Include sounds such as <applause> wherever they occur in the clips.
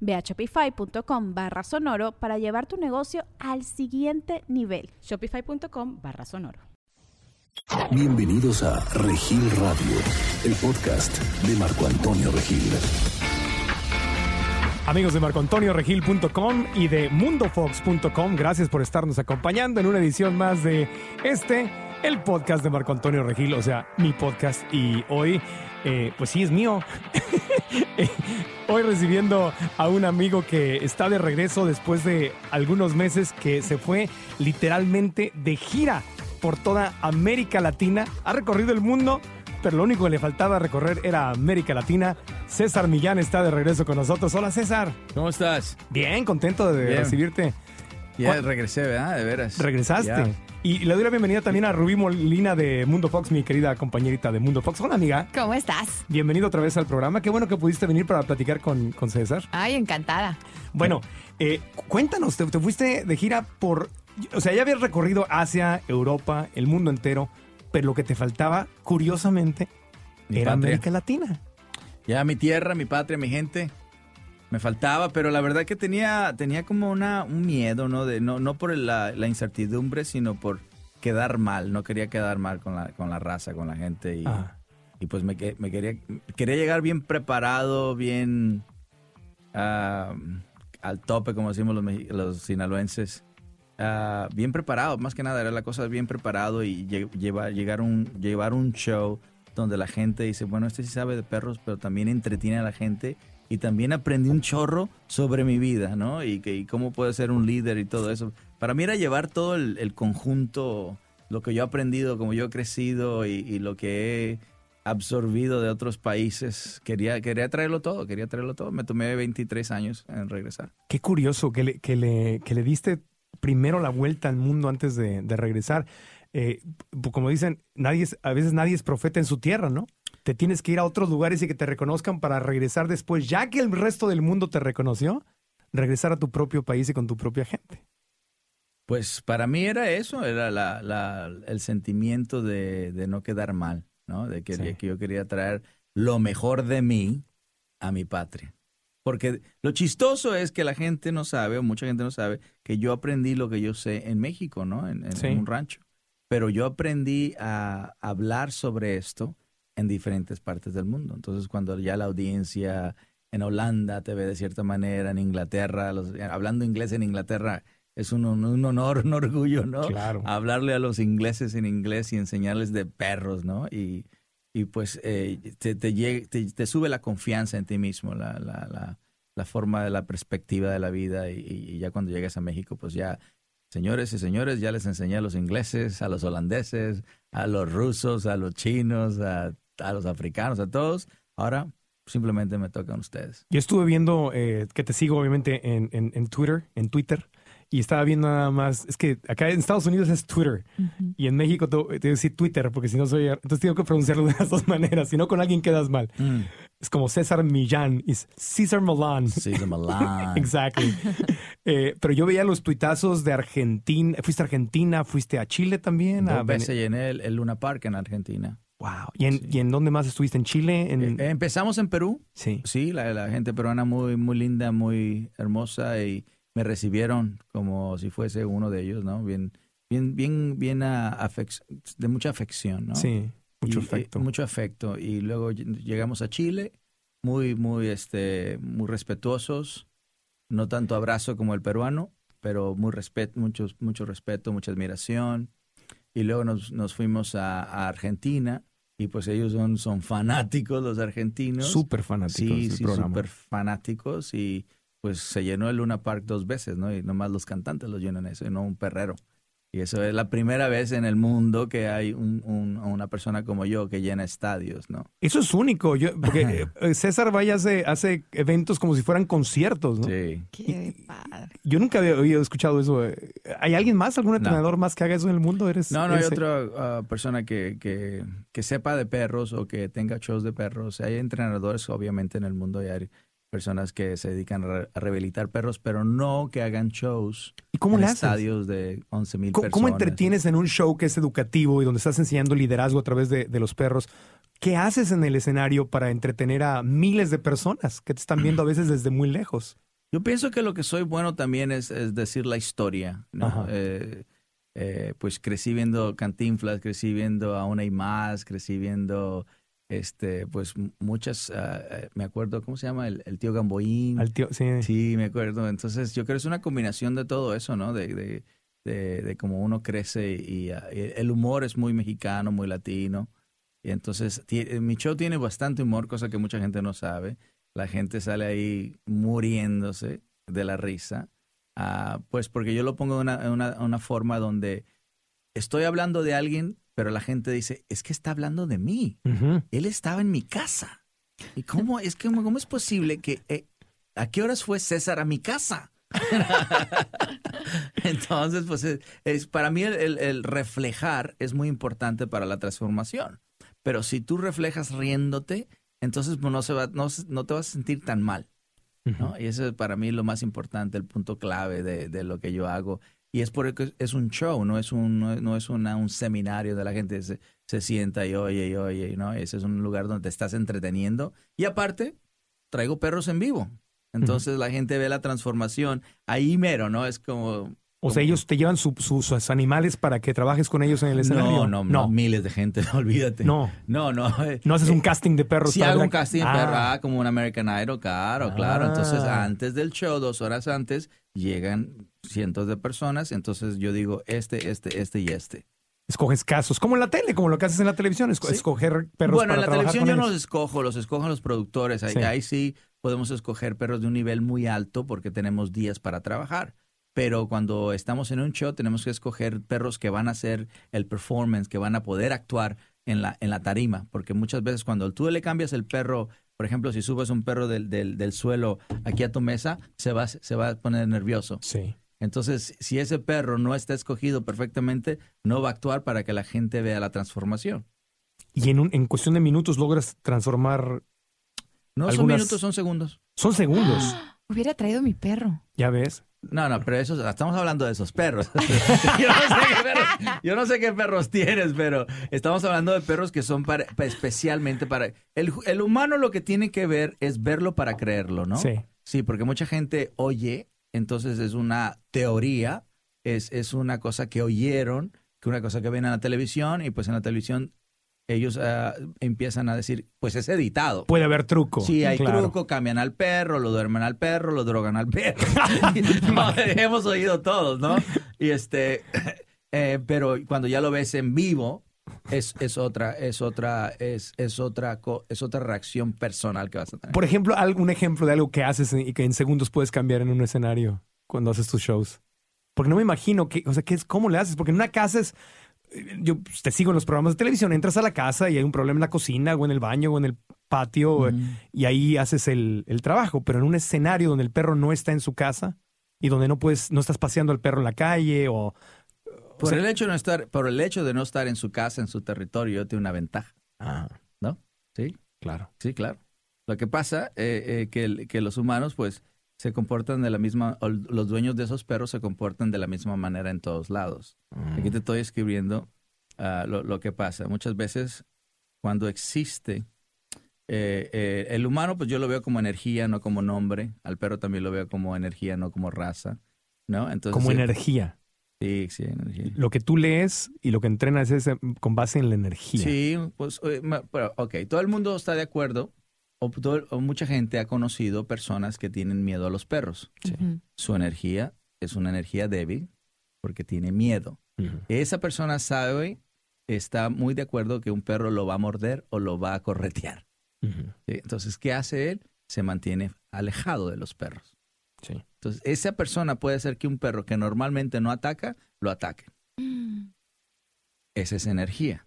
Ve a shopify.com barra sonoro para llevar tu negocio al siguiente nivel. Shopify.com barra sonoro. Bienvenidos a Regil Radio, el podcast de Marco Antonio Regil. Amigos de marcoantonioregil.com y de mundofox.com, gracias por estarnos acompañando en una edición más de este, el podcast de Marco Antonio Regil, o sea, mi podcast. Y hoy, eh, pues sí, es mío. <laughs> hoy recibiendo a un amigo que está de regreso después de algunos meses que se fue literalmente de gira por toda América Latina. Ha recorrido el mundo, pero lo único que le faltaba recorrer era América Latina. César Millán está de regreso con nosotros. Hola César. ¿Cómo estás? Bien, contento de Bien. recibirte. Ya ¿Cuál- regresé, ¿verdad? De veras. Regresaste. Ya. Y le doy la bienvenida también a Rubí Molina de Mundo Fox, mi querida compañerita de Mundo Fox. Hola amiga. ¿Cómo estás? Bienvenido otra vez al programa. Qué bueno que pudiste venir para platicar con, con César. Ay, encantada. Bueno, eh, cuéntanos, te, te fuiste de gira por, o sea, ya habías recorrido Asia, Europa, el mundo entero, pero lo que te faltaba, curiosamente, Mi era patria. América Latina. Ya mi tierra, mi patria, mi gente. Me faltaba, pero la verdad que tenía, tenía como una, un miedo, ¿no? De, no, no por la, la incertidumbre, sino por quedar mal. No quería quedar mal con la, con la raza, con la gente. Y, Ah. y pues me, me quería, quería llegar bien preparado, bien ah, al tope, como decimos los, los sinaloenses. Ah, bien preparado, más que nada, era la cosa bien preparado y lle- llevar, llegar un, llevar un show donde la gente dice, bueno, este sí sabe de perros, pero también entretiene a la gente y también aprendí un chorro sobre mi vida, ¿no? Y, que, y cómo puedo ser un líder y todo eso. Para mí era llevar todo el, conjunto, lo que yo he aprendido, como yo he crecido y, lo que he absorbido de otros países. Quería, quería traerlo todo, quería traerlo todo. Me tomé 23 años en regresar. Qué curioso que le, que le, que le diste primero la vuelta al mundo antes de, regresar. Eh, como dicen, nadie a veces nadie es profeta en su tierra, ¿no? Te tienes que ir a otros lugares y que te reconozcan para regresar después, ya que el resto del mundo te reconoció, regresar a tu propio país y con tu propia gente. Pues para mí era eso, era la, la- el sentimiento de, de no quedar mal, ¿no? De que, Sí. de que yo quería traer lo mejor de mí a mi patria. Porque lo chistoso es que la gente no sabe, o mucha gente no sabe, que yo aprendí lo que yo sé en México, ¿no? En, en- Sí. en un rancho. Pero yo aprendí a hablar sobre esto en diferentes partes del mundo. Entonces, cuando ya la audiencia en Holanda te ve de cierta manera, en Inglaterra, los- hablando inglés en Inglaterra, es un, un honor, un orgullo, ¿no? Claro. Hablarle a los ingleses en inglés y enseñarles de perros, ¿no? Y, y pues eh, te, te, te- te sube la confianza en ti mismo, la, la, la, la forma de la perspectiva de la vida y, y ya cuando llegas a México, pues ya, señores y señores, ya les enseñé a los ingleses, a los holandeses, a los rusos, a los chinos, a, a los africanos, a todos. Ahora simplemente me tocan ustedes. Yo estuve viendo, eh, que te sigo obviamente en, en, en Twitter, en Twitter, y estaba viendo nada más, es que acá en Estados Unidos es Twitter, y en México te, te voy a decir Twitter, porque si no soy, entonces tengo que pronunciarlo de las dos <laughs> maneras, si no con alguien quedas mal. Es como César Millán, es César Milán. De Milan. <laughs> Exactly. Eh, pero yo veía los tuitazos de Argentina. ¿Fuiste a Argentina? ¿Fuiste a Chile también? A veces llené el, el Luna Park en Argentina. Wow. ¿Y en, Sí. ¿Y en dónde más estuviste? ¿En Chile? En... Eh, empezamos en Perú. sí. Sí, la, la gente peruana muy, muy linda, muy hermosa y me recibieron como si fuese uno de ellos, ¿no? Bien, bien, bien, bien a- afec- de mucha afección, ¿no? Sí. Mucho Y, eh, afecto. mucho afecto. Y luego ll- llegamos a Chile, muy, muy, este, muy respetuosos. No tanto abrazo como el peruano, pero muy respeto, mucho, mucho respeto, mucha admiración. y luego nos, nos fuimos a, a Argentina y pues ellos son, son fanáticos los argentinos. Súper fanáticos Sí, sí, súper fanáticos y pues se llenó el Luna Park dos veces, ¿no? Y nomás los cantantes los llenan eso y no un perrero. Y eso es la primera vez en el mundo que hay un- un- una persona como yo que llena estadios, ¿no? Eso es único, yo, porque eh, César Valle hace, hace eventos como si fueran conciertos, ¿no? Sí. Qué padre. Yo nunca había escuchado eso. eh. ¿Hay alguien más, algún entrenador más que haga eso en el mundo? ¿Eres No, no hay otra ah, persona que, que, que sepa de perros o que tenga shows de perros. Hay entrenadores, obviamente, en el mundo y hay personas que se dedican a, re- a rehabilitar perros, pero no que hagan shows ¿Y cómo en le estadios de 11 mil ¿Cómo, personas. cómo entretienes en un show que es educativo y donde estás enseñando liderazgo a través de, de los perros? ¿Qué haces en el escenario para entretener a miles de personas que te están viendo a veces desde muy lejos? Yo pienso que lo que soy bueno también es, es decir la historia, ¿no? Eh, eh, pues crecí viendo Cantinflas, crecí viendo Aún hay más, crecí viendo este, pues muchas, eh, me acuerdo, ¿cómo se llama? El, el tío Gamboín. Al tío, sí. Sí, me acuerdo. Entonces, yo creo que es una combinación de todo eso, ¿no? De, de, de, de cómo uno crece y, ah, y el humor es muy mexicano, muy latino. Y entonces, eh, mi show tiene bastante humor, cosa que mucha gente no sabe. La gente sale ahí muriéndose de la risa. Ah, pues porque yo lo pongo de una, en una, una forma donde estoy hablando de alguien, pero la gente dice, es que está hablando de mí él estaba en mi casa. ¿Y cómo es que cómo es posible que eh, a qué horas fue César a mi casa? <laughs> Entonces, pues es, es- para mí el, el- el reflejar es muy importante para la transformación. Pero si tú reflejas riéndote, entonces pues, no, se va, no, no te vas a sentir tan mal. ¿no? Y eso es para mí lo más importante, el punto clave de, de lo que yo hago. Y es porque es un show, no es un, no es- no es una- un seminario de la gente se, se sienta y oye y oye, ¿no? Ese es un lugar donde te estás entreteniendo. Y aparte, traigo perros en vivo. Entonces la gente ve la transformación ahí mero, ¿no? Es como... O sea, ellos te llevan su- su- sus animales para que trabajes con ellos en el escenario. No, no, no, miles de gente, <laughs> olvídate. No. No, no. eh, No haces un casting de perros. Sí para hago un casting de Ah. perro, ah, como un American Idol, claro, claro. Ah. Entonces, antes del show, dos horas antes, llegan cientos de personas. Entonces, yo digo, este, este, este y este. Escoges casos, como en la tele, como lo que haces en la televisión, esco- Sí. escoger perros bueno, para en la televisión yo no los escojo, los escogen los productores. Ahí Sí. ahí sí podemos escoger perros de un nivel muy alto porque tenemos días para trabajar. Pero cuando estamos en un show tenemos que escoger perros que van a hacer el performance, que van a poder actuar en la, en la tarima. Porque muchas veces cuando tú le cambias el perro, por ejemplo, si subes un perro del, del, del suelo aquí a tu mesa, se va, se va a poner nervioso. Sí. Entonces, si ese perro no está escogido perfectamente, no va a actuar para que la gente vea la transformación. Y en, un- en cuestión de minutos logras transformar. No son minutos, son segundos. Son segundos, <gasps> Hubiera traído mi perro. ya ves. No, no, pero eso, estamos hablando de esos perros. <laughs> yo, no sé qué perros yo no sé qué perros tienes, pero estamos hablando de perros que son para, pa- especialmente para... El, el humano lo que tiene que ver es verlo para creerlo, ¿no? Sí. Sí, porque mucha gente oye, entonces es una teoría, es, es una cosa que oyeron, que una cosa que ven en la televisión, y pues en la televisión ellos ah, empiezan a decir, pues es editado. Puede haber truco. Sí, hay claro. truco, cambian al perro, lo duermen al perro, lo drogan al perro. <laughs> <laughs> Hemos oído todos, ¿no? Y este, <laughs> eh, pero cuando ya lo ves en vivo, es, es otra, es otra, es, es otra, es otra reacción personal que vas a tener. Por ejemplo, algún ejemplo de algo que haces y que en segundos puedes cambiar en un escenario cuando haces tus shows. Porque no me imagino que, o sea, ¿qué es, ¿cómo le haces? Porque en una casa es, yo pues, te sigo en los programas de televisión, entras a la casa y hay un problema en la cocina o en el baño o en el patio eh, y ahí haces el, el trabajo, pero en un escenario donde el perro no está en su casa y donde no puedes, no estás paseando al perro en la calle o... o Por sea- el hecho de no estar, por el hecho de no estar en su casa, en su territorio, tiene una ventaja, Ah, ¿no? Sí, claro. sí, claro. Lo que pasa eh, eh, que, que los humanos, pues, se comportan de la misma, los dueños de esos perros se comportan de la misma manera en todos lados. Aquí te estoy escribiendo ah, lo, lo que pasa. Muchas veces, cuando existe eh, eh, el humano, pues yo lo veo como energía, no como nombre. Al perro también lo veo como energía, no como raza. ¿No? Entonces, Como sí, energía. Sí, sí, energía. Lo que tú lees y lo que entrenas es eh, con base en la energía. Sí, pues, pero, ok, todo el mundo está de acuerdo, o, todo- o mucha gente ha conocido personas que tienen miedo a los perros. Su energía es una energía débil porque tiene miedo. Esa persona sabe, está muy de acuerdo que un perro lo va a morder o lo va a corretear. Entonces, ¿qué hace él? Se mantiene alejado de los perros. Sí. Entonces, esa persona puede hacer que un perro que normalmente no ataca, lo ataque. Esa es energía.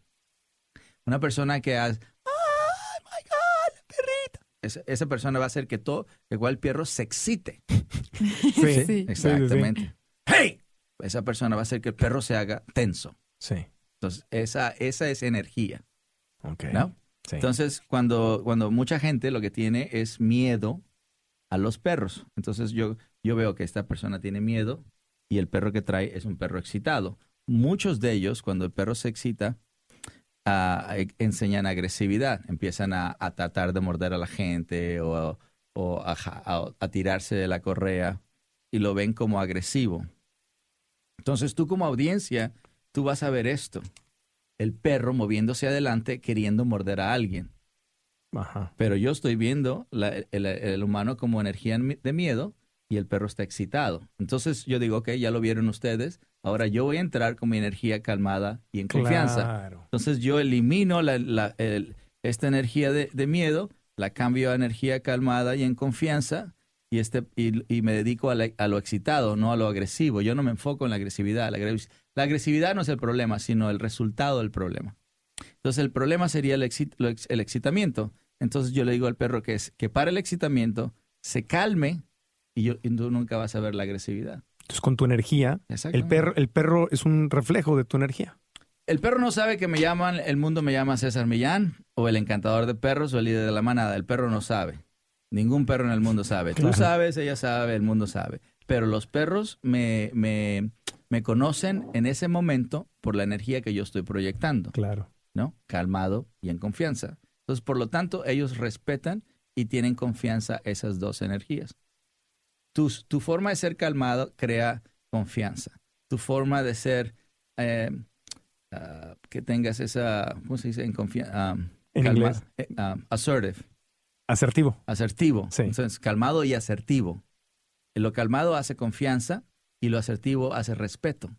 Una persona que hace, ¡ay, my God, la perrita! Esa, esa persona va a hacer que todo, igual el perro se excite. <laughs> Sí. Sí. Exactamente. ¡Hey! Esa persona va a hacer que el perro se haga tenso. Sí. Entonces, esa, esa es energía, Ok. ¿no? Sí. Entonces, cuando, cuando mucha gente lo que tiene es miedo a los perros. Entonces, yo, yo veo que esta persona tiene miedo y el perro que trae es un perro excitado. Muchos de ellos, cuando el perro se excita, e- enseñan agresividad. Empiezan a, a tratar de morder a la gente o, o a, tirarse de la correa y lo ven como agresivo. Entonces, tú como audiencia, tú vas a ver esto el perro moviéndose adelante queriendo morder a alguien. Ajá. Pero yo estoy viendo la- el, el humano como energía de miedo y el perro está excitado. Entonces yo digo, ok, ya lo vieron ustedes, ahora yo voy a entrar con mi energía calmada y en confianza. Claro. Entonces yo elimino la- la- el- esta energía de, de miedo, la cambio a energía calmada y en confianza y, este, y, y me dedico a, la- a lo excitado, no a lo agresivo. Yo no me enfoco en la agresividad. La, agres- la agresividad no es el problema, sino el resultado del problema. Entonces el problema sería el, exit- el excitamiento. Entonces yo le digo al perro que, es, que pare el excitamiento, se calme y, yo, y tú nunca vas a ver la agresividad. Entonces, con tu energía, el perro, el perro es un reflejo de tu energía. El perro no sabe que me llaman, el mundo me llama César Millán, o el encantador de perros, o el líder de la manada. El perro no sabe. Ningún perro en el mundo sabe. Claro. Tú sabes, ella sabe, el mundo sabe. Pero los perros me, me, me conocen en ese momento por la energía que yo estoy proyectando, Claro. ¿no? Calmado y en confianza. Entonces, por lo tanto, ellos respetan y tienen confianza esas dos energías. Tu, tu forma de ser calmado crea confianza. Tu forma de ser eh, ah, que tengas esa, ¿cómo se dice? En confianza. En inglés. assertive, Asertivo. asertivo. Sí. Entonces, calmado y asertivo. Lo calmado hace confianza y lo asertivo hace respeto.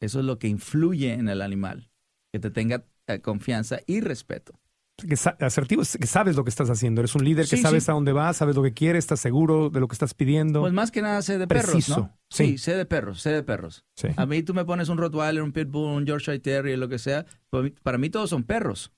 Eso es lo que influye en el animal, que te tenga eh, confianza y respeto. Que asertivo es que sabes lo que estás haciendo. Eres un líder que Sí, sabes sí. a dónde vas, sabes lo que quieres, estás seguro de lo que estás pidiendo. Pues más que nada sé de perros, Preciso, ¿no? sí. Sí, sé de perros, sé de perros. sí. A mí tú me pones un Rottweiler, un Pitbull, un Yorkshire Terrier, lo que sea. para mí- Para mí todos son perros.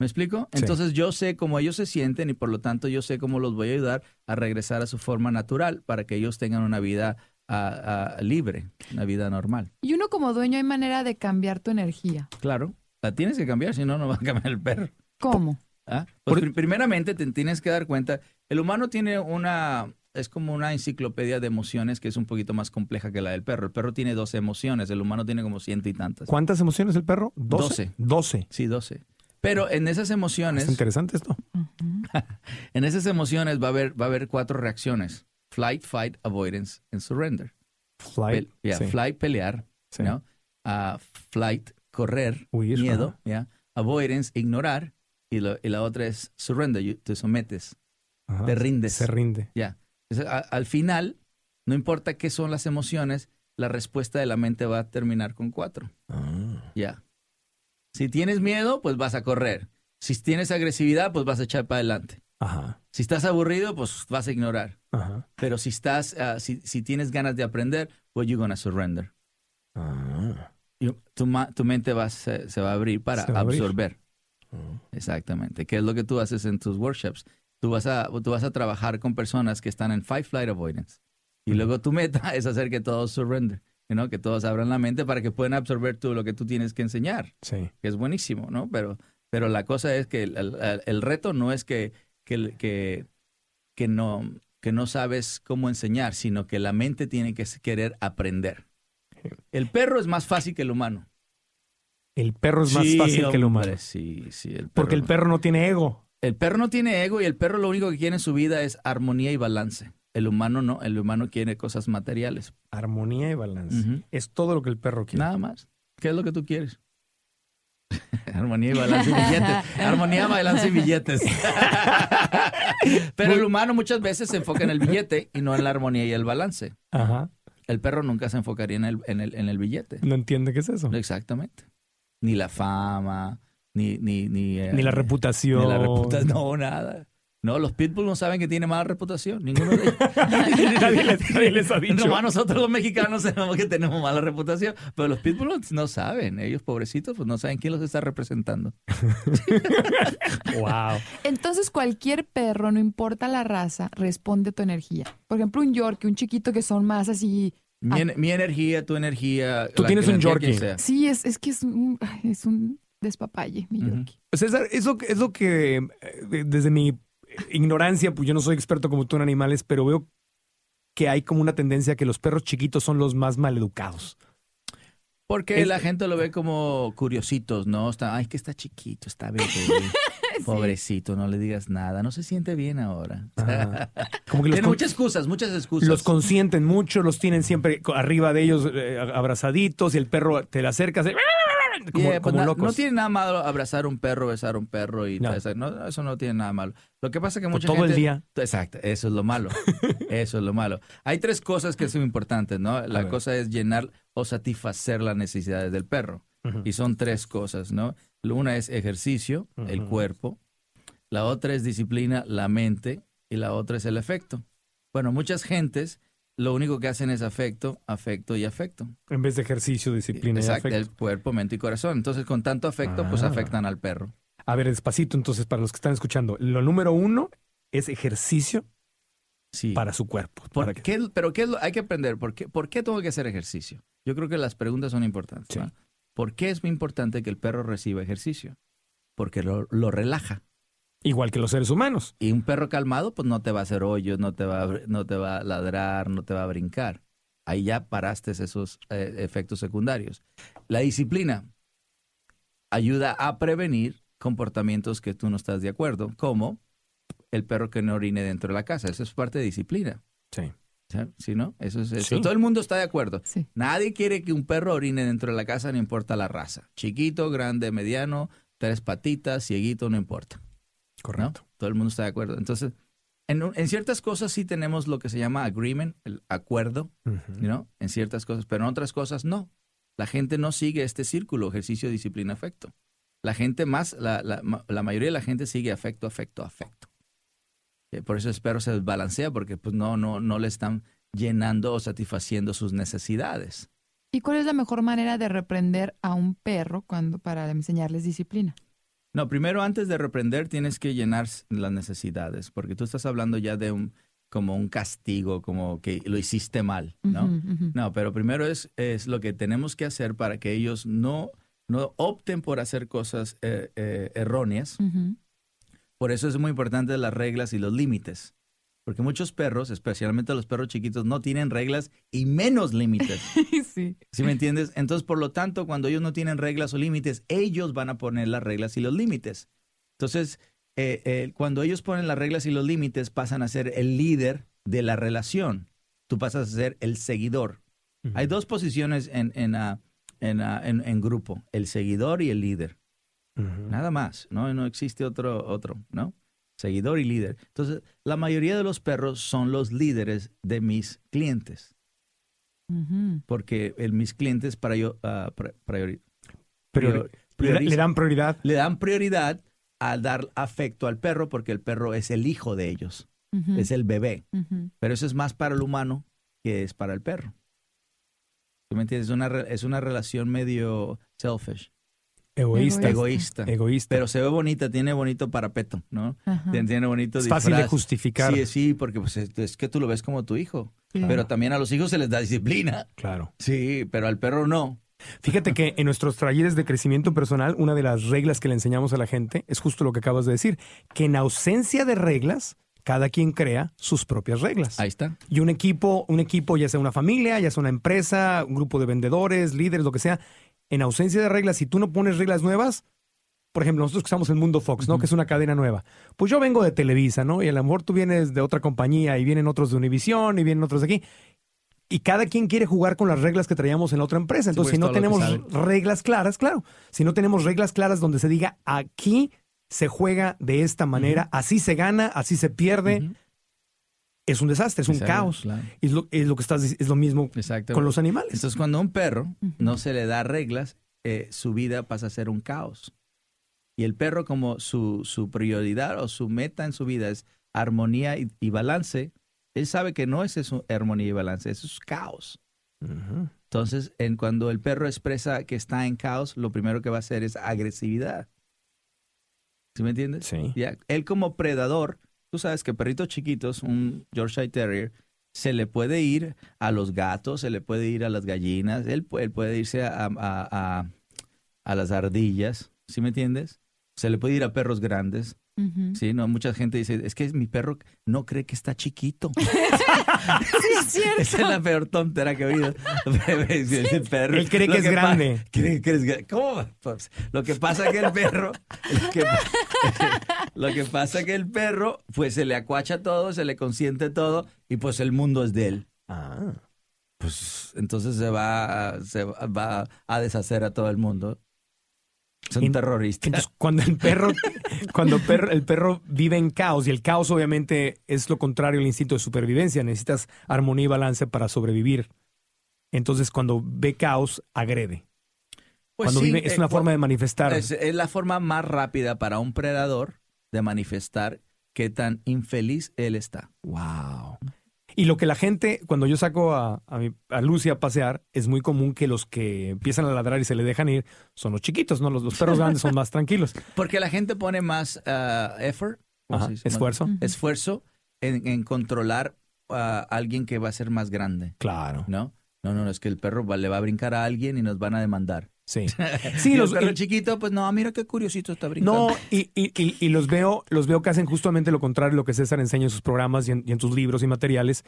¿Me explico? Sí. Entonces yo sé cómo ellos se sienten y por lo tanto yo sé cómo los voy a ayudar a regresar a su forma natural para que ellos tengan una vida ah, ah, libre, una vida normal. Y uno como dueño hay manera de cambiar tu energía. Claro, la tienes que cambiar, si no, no va a cambiar el perro. ¿Cómo? ¿ah? Pues Por- primeramente te tienes que dar cuenta, el humano tiene una, es como una enciclopedia de emociones que es un poquito más compleja que la del perro. El perro tiene 12 emociones, el humano tiene como ciento y tantas. ¿Cuántas emociones el perro? ¿Doce? Doce. Sí, 12. Pero en esas emociones, interesante esto. <laughs> en esas emociones va a haber, va a haber cuatro reacciones. Flight, fight, avoidance and surrender. Flight. Yeah, sí, Flight, pelear. sí. ¿no? Ah, flight, correr, Huir, miedo. yeah. Avoidance, ignorar. Y, lo- y la otra es surrender, you- te sometes. Ajá. te rindes. Se rinde. Ya. Entonces, a- al final, no importa qué son las emociones, la respuesta de la mente va a terminar con cuatro. Ah. Ya. Si tienes miedo, pues vas a correr. Si tienes agresividad, pues vas a echar para adelante. Ajá. Si estás aburrido, pues vas a ignorar. Ajá. Pero si estás, si, si tienes ganas de aprender, pues you're gonna surrender. Ah. Tu, ma- tu mente va, se, se va a abrir para a abrir. absorber. Exactamente. ¿Qué es lo que tú haces en tus workshops? Tú vas a, tú vas a trabajar con personas que están en fight flight avoidance. Y luego tu meta <laughs> es hacer que todos surrender, ¿no? que todos abran la mente para que puedan absorber tú lo que tú tienes que enseñar, Sí. que es buenísimo, ¿no? Pero, pero la cosa es que el, el- el reto no es que, que, que, que no, que no sabes cómo enseñar, sino que la mente tiene que querer aprender. El perro es más fácil que el humano. El perro es más Sí, fácil que el humano. Sí, sí. El Porque el perro no tiene ego. El perro no tiene ego y el perro lo único que quiere en su vida es armonía y balance. El humano no, el humano quiere cosas materiales. Armonía y balance. Es todo lo que el perro quiere. Nada más. ¿Qué es lo que tú quieres? <laughs> armonía y balance y billetes. Armonía, balance y billetes. <laughs> Pero el humano muchas veces se enfoca en el billete y no en la armonía y el balance. Ajá. El perro nunca se enfocaría en el, en el, en el billete. No entiende qué es eso. Exactamente. Ni la fama, ni... Ni, ni, eh, Ni la reputación. Ni la reputación, no, nada. No, los pitbull no saben que tiene mala reputación. Ninguno de ellos. <laughs> Nadie les- nadie les ha <laughs> dicho. Nomás nosotros los mexicanos sabemos que tenemos mala reputación. Pero los pitbull no saben. Ellos, pobrecitos, pues no saben quién los está representando. <laughs> Wow. Entonces, cualquier perro, no importa la raza, responde a tu energía. Por ejemplo, un Yorkie, un chiquito que son más así. Mi, Ah. en- mi energía, tu energía. Tú la tienes un Yorkie. Sí, es, es que es un, es un despapalle, mi Ujú. Yorkie. César, eso es lo que, eh, desde mi ignorancia, pues yo no soy experto como tú en animales, pero veo que hay como una tendencia que los perros chiquitos son los más maleducados. Porque Es- la gente lo ve como curiositos, ¿no? Está, ay, que está chiquito, está bebé. <laughs> Pobrecito, no le digas nada. No se siente bien ahora. Ajá. <laughs> Como que los, Tiene con- muchas excusas, muchas excusas. los consienten mucho, los tienen siempre arriba de ellos eh, abrazaditos y el perro te le acercas eh, <laughs> como, Yeah, como na- locos. no tiene nada malo abrazar un perro, besar un perro y No. eso no tiene nada malo. Lo que pasa es que Pues mucha todo el gente- día. Exacto, eso es lo malo. <laughs> Eso es lo malo. Hay tres cosas que son importantes, ¿no? La cosa es llenar o satisfacer las necesidades del perro. Y son tres cosas, ¿no? Una es ejercicio, el cuerpo. La otra es disciplina, la mente. Y la otra es el afecto. Bueno, muchas gentes lo único que hacen es afecto, afecto y afecto. En vez de ejercicio, disciplina y Exacto, afecto. el cuerpo, mente y corazón. Entonces, con tanto afecto, pues Ah. afectan al perro. A ver, despacito, entonces, para los que están escuchando. Lo número uno es ejercicio Sí. para su cuerpo. ¿Por para que- pero ¿qué es lo- hay que aprender? ¿Por qué, ¿Por qué tengo que hacer ejercicio? Yo creo que las preguntas son importantes. ¿Por qué es muy importante que el perro reciba ejercicio? Porque lo, lo relaja. Igual que los seres humanos. Y un perro calmado, pues no te va a hacer hoyos, no te va a, no te va a ladrar, no te va a brincar. Ahí ya paraste esos eh, efectos secundarios. La disciplina ayuda a prevenir comportamientos que tú no estás de acuerdo, como el perro que no orine dentro de la casa. Eso es parte de disciplina. Sí. ¿sí? ¿Sí, no? Eso es eso. Sí. Todo el mundo está de acuerdo. Sí. Nadie quiere que un perro orine dentro de la casa, no importa la raza. Chiquito, grande, mediano, tres patitas, cieguito, no importa. ¿No? Correcto. Todo el mundo está de acuerdo. Entonces, en, un- en ciertas cosas sí tenemos lo que se llama agreement, el acuerdo. ¿no? En ciertas cosas, pero en otras cosas no. La gente no sigue este círculo, ejercicio, disciplina, afecto. La gente más, la, la- la mayoría de la gente sigue afecto, afecto, afecto. Eh, Por eso espero se desbalancea, porque pues no, no, no le están llenando o satisfaciendo sus necesidades. ¿Y cuál es la mejor manera de reprender a un perro cuando para enseñarles disciplina? No, primero antes de reprender tienes que llenar las necesidades, porque tú estás hablando ya de un como un castigo, como que lo hiciste mal, ¿no? No, pero primero es, es lo que tenemos que hacer para que ellos no, no opten por hacer cosas eh, eh, erróneas. Por eso es muy importante las reglas y los límites. Porque muchos perros, especialmente los perros chiquitos, no tienen reglas y menos límites. <laughs> sí. ¿Sí me entiendes? Entonces, por lo tanto, cuando ellos no tienen reglas o límites, ellos van a poner las reglas y los límites. Entonces, eh, eh, cuando ellos ponen las reglas y los límites, pasan a ser el líder de la relación. Tú pasas a ser el seguidor. Hay dos posiciones en, en, ah, en, ah, en- en grupo, el seguidor y el líder. Nada más, ¿no? No existe otro, otro, ¿no? Seguidor y líder. Entonces, la mayoría de los perros son los líderes de mis clientes, porque el, mis clientes para yo, pri- priori- le, le dan prioridad. le dan prioridad al dar afecto al perro porque el perro es el hijo de ellos, es el bebé. Pero eso es más para el humano que es para el perro. ¿Tú me entiendes? Es una, es una relación medio selfish, Egoísta. egoísta. Egoísta. Pero se ve bonita, tiene bonito parapeto, ¿no? Ajá. Tiene, bonito es fácil de justificar. Sí, sí, porque pues, es, es que tú lo ves como tu hijo. Claro. Pero también a los hijos se les da disciplina. Claro. Sí, pero al perro no. Fíjate que en nuestros talleres de crecimiento personal, una de las reglas que le enseñamos a la gente es justo lo que acabas de decir, que en ausencia de reglas, cada quien crea sus propias reglas. Ahí está. Y un equipo, un equipo, ya sea una familia, ya sea una empresa, un grupo de vendedores, líderes, lo que sea, en ausencia de reglas, si tú no pones reglas nuevas, por ejemplo, nosotros que estamos en Mundo Fox, ¿no? Que es una cadena nueva. Pues yo vengo de Televisa, ¿no? Y a lo mejor tú vienes de otra compañía y vienen otros de Univisión y vienen otros de aquí. Y cada quien quiere jugar con las reglas que traíamos en la otra empresa. Entonces, pues, si no tenemos reglas claras, claro, si no tenemos reglas claras donde se diga aquí se juega de esta manera, así se gana, así se pierde. Es un desastre, es un Exacto, caos. claro. Es lo, es lo que estás es lo mismo Exacto. con los animales. Entonces, cuando a un perro no se le da reglas, eh, su vida pasa a ser un caos. Y el perro, como su, su prioridad o su meta en su vida es armonía y, y balance, él sabe que no es eso armonía y balance, eso es caos. Entonces, en cuando el perro expresa que está en caos, lo primero que va a hacer es agresividad. ¿Sí me entiendes? Sí. Ya, Él como predador, tú sabes que perritos chiquitos, un Yorkshire Terrier, se le puede ir a los gatos, se le puede ir a las gallinas, él, él puede irse a- a las ardillas, ¿sí me entiendes? Se le puede ir a perros grandes, ¿sí? No, mucha gente dice, es que mi perro no cree que está chiquito. <laughs> Sí, es cierto. <laughs> Esa es la peor tontera que he oído. <laughs> El perro- Él cree que es grande. cree que es gra- ¿Cómo? Pues, lo que pasa que el perro, lo que, lo que pasa que el perro, pues se le acuacha todo, se le consiente todo y pues el mundo es de él. Ah. Pues entonces se va, se va- va a deshacer a todo el mundo. Es un Y- terrorista. Entonces, cuando el perro, <laughs> cuando el perro, el perro vive en caos, y el caos obviamente es lo contrario al instinto de supervivencia, necesitas armonía y balance para sobrevivir. Entonces, cuando ve caos, agrede. Pues cuando sí, vive, es eh, una forma de manifestar. Es, es la forma más rápida para un predador de manifestar qué tan infeliz él está. Wow. Y lo que la gente, cuando yo saco a, a, mi- a Lucy a pasear, es muy común que los que empiezan a ladrar y se le dejan ir son los chiquitos, ¿no? Los, los perros grandes son más tranquilos. <laughs> Porque la gente pone más ah, effort, esfuerzo. Esfuerzo en, en controlar a alguien que va a ser más grande, Claro. ¿no? No, no, no, es que el perro va- le va a brincar a alguien y nos van a demandar. Sí. Sí, <laughs> Sí, y los, el perro y- chiquito, pues no, mira qué curiosito está brincando. No, y, y- y- y los veo, los veo que hacen justamente lo contrario a lo que César enseña en sus programas y en, en sus libros y materiales,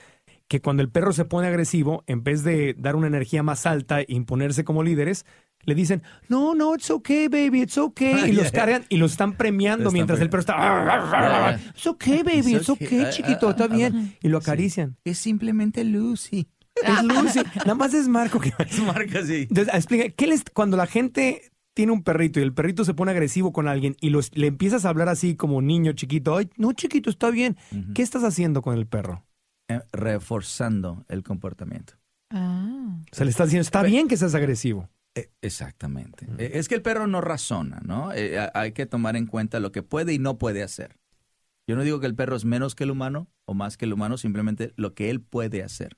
que cuando el perro se pone agresivo, en vez de dar una energía más alta e imponerse como líderes, le dicen, no, no, it's okay, baby, it's okay. Y los cargan y los están premiando Están mientras el perro está, it's okay, baby, It's it's okay, okay. Ah, chiquito, ah, está ah, bien. Y lo acarician. Es simplemente Lucy. Es Lucy. Nada más es Marco que... Es marca así. Entonces, explica, ¿qué les, cuando la gente tiene un perrito y el perrito se pone agresivo con alguien y los, le empiezas a hablar así como niño chiquito, ay, no chiquito, está bien. ¿Qué estás haciendo con el perro? Eh, reforzando el comportamiento. Ah. O sea, le estás diciendo, está bien que seas agresivo. Eh, Exactamente. Eh, Es que el perro no razona, ¿no? Eh, ha- hay que tomar en cuenta lo que puede y no puede hacer. Yo no digo que el perro es menos que el humano o más que el humano, simplemente lo que él puede hacer.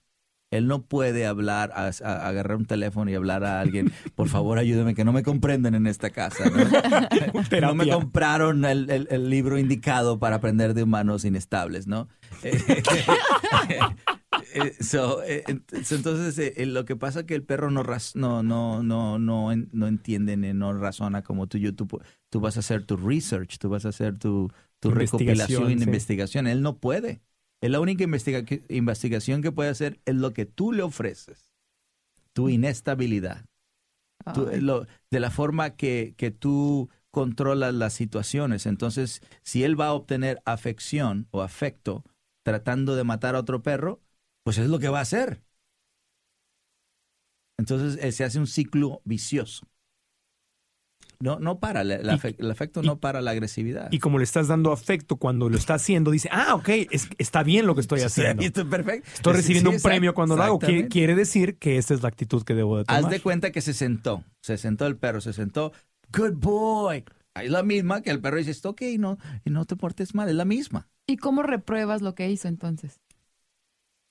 Él no puede hablar, a- a- agarrar un teléfono y hablar a alguien, por favor ayúdeme, que no me comprenden en esta casa. ¿no? <laughs> No me compraron el, el- el libro indicado para aprender de humanos inestables, ¿no? <laughs> Eh, so, eh, ent- so, entonces, eh, eh, lo que pasa es que el perro no, no, no, no, no, no entiende ni no razona como tú. Yo, tú, tú vas a hacer tu research, tú vas a hacer tu, recopilación y sí. investigación. Él no puede. Es la única investiga- investigación que puede hacer es lo que tú le ofreces. Tu inestabilidad. Lo- de la forma que, que tú controlas las situaciones. Entonces, si él va a obtener afección o afecto tratando de matar a otro perro, pues es lo que va a hacer. Entonces, eh, se hace un ciclo vicioso. No, no para, la- la Y- afe- el afecto y- no para la agresividad. Y como le estás dando afecto cuando lo está haciendo, dice, ah, ok, es- está bien lo que estoy haciendo. Sí, esto es perfecto. Estoy recibiendo sí, un premio cuando lo hago. Quiere, quiere decir que esta es la actitud que debo de tomar. Haz de cuenta que se sentó, se sentó el perro, se sentó, good boy. Es la misma que el perro dice, "Está ok, no, y no te portes mal, es la misma. ¿Y cómo repruebas lo que hizo entonces?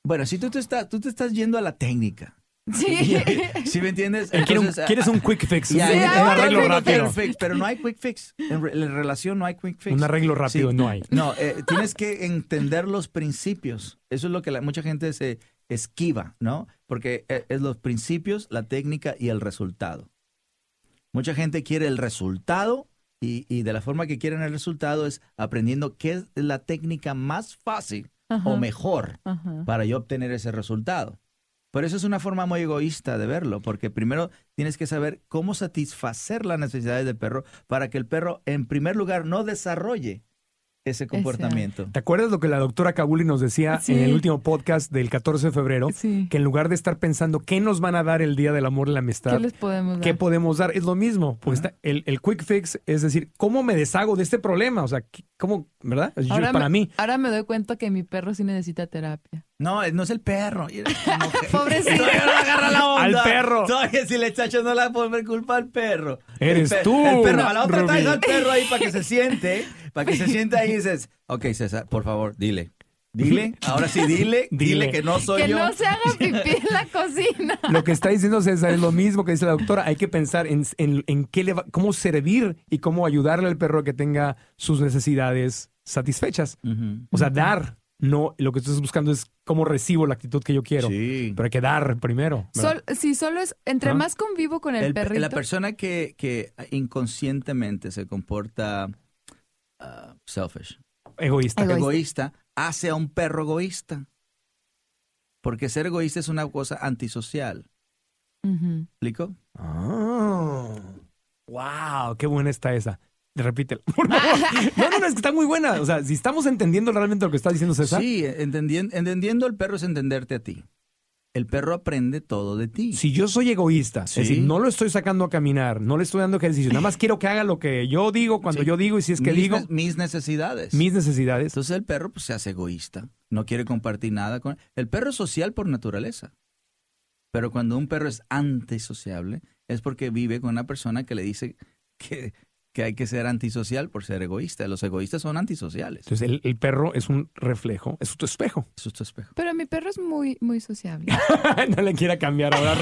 Bueno, si tú te estás, tú te estás yendo a la técnica, Sí. <laughs> ¿sí me entiendes? Un- quieres ah, un quick fix, ya, un, arreglo quick rápido. fix, pero no hay quick fix. En, re- en relación no hay quick fix. Un arreglo rápido Sí. no hay. No, eh, tienes que entender los principios. Eso es lo que la- mucha gente se esquiva, ¿no? Porque eh, es los principios, la técnica y el resultado. Mucha gente quiere el resultado y, y de la forma que quieren el resultado es aprendiendo qué es la técnica más fácil o mejor Ajá. para yo obtener ese resultado. Por eso es una forma muy egoísta de verlo, porque primero tienes que saber cómo satisfacer las necesidades del perro para que el perro, en primer lugar, no desarrolle ese comportamiento. ¿Te acuerdas lo que la doctora Kabuli nos decía Sí. en el último podcast del 14 de febrero? Sí. Que en lugar de estar pensando qué nos van a dar el Día del Amor y la Amistad, ¿Qué les podemos dar? ¿qué podemos dar? Es lo mismo. Pues está- el, el quick fix es decir, ¿cómo me deshago de este problema? O sea, ¿qué- ¿cómo, verdad? Yo- Ahora para me, mí. Ahora me doy cuenta que mi perro sí necesita terapia. No, no es el perro. <laughs> Pobrecito. Todavía no agarra la onda. Al perro. Todavía si le está echando la poner culpa al perro. Eres El tú, El perro. A la otra Rubí. traes al perro ahí para que se siente. Para que se <laughs> siente ahí y dices, ok, César, por favor, dile. Dile. <laughs> Ahora sí, dile. Dile, Dile. que no soy Que yo. no se haga pipí en la cocina. Lo que está diciendo César es lo mismo que dice la doctora. Hay que pensar en, en- en qué le va- cómo servir y cómo ayudarle al perro a que tenga sus necesidades satisfechas. O sea, dar. No, lo que estás buscando es cómo recibo la actitud que yo quiero. Sí. Pero hay que dar primero. si solo es, entre Ah. más convivo con el, El- perrito, la persona que, que inconscientemente se comporta ah, selfish, Egoísta. Egoísta. egoísta, hace a un perro egoísta. Porque ser egoísta es una cosa antisocial. Ujú. ¿Explico? Ah. wow, qué buena está esa. Repítela. por favor. <laughs> No, no, no, es que está muy buena. O sea, si estamos entendiendo realmente lo que está diciendo César. Sí, entendien- entendiendo al perro es entenderte a ti. El perro aprende todo de ti. Si yo soy egoísta, Sí. es decir, no lo estoy sacando a caminar, no le estoy dando ejercicio, nada más <laughs> quiero que haga lo que yo digo cuando Sí. yo digo y si es que mis, digo mis necesidades. mis necesidades. Entonces el perro pues, se hace egoísta, no quiere compartir nada con... El perro es social por naturaleza. Pero cuando un perro es antisociable es porque vive con una persona que le dice que, que hay que ser antisocial por ser egoísta. Los egoístas son antisociales. Entonces el, el perro es un reflejo, es tu espejo. Es tu espejo. Pero mi perro es muy, muy sociable. <laughs> no le quiera cambiar ahora. <laughs>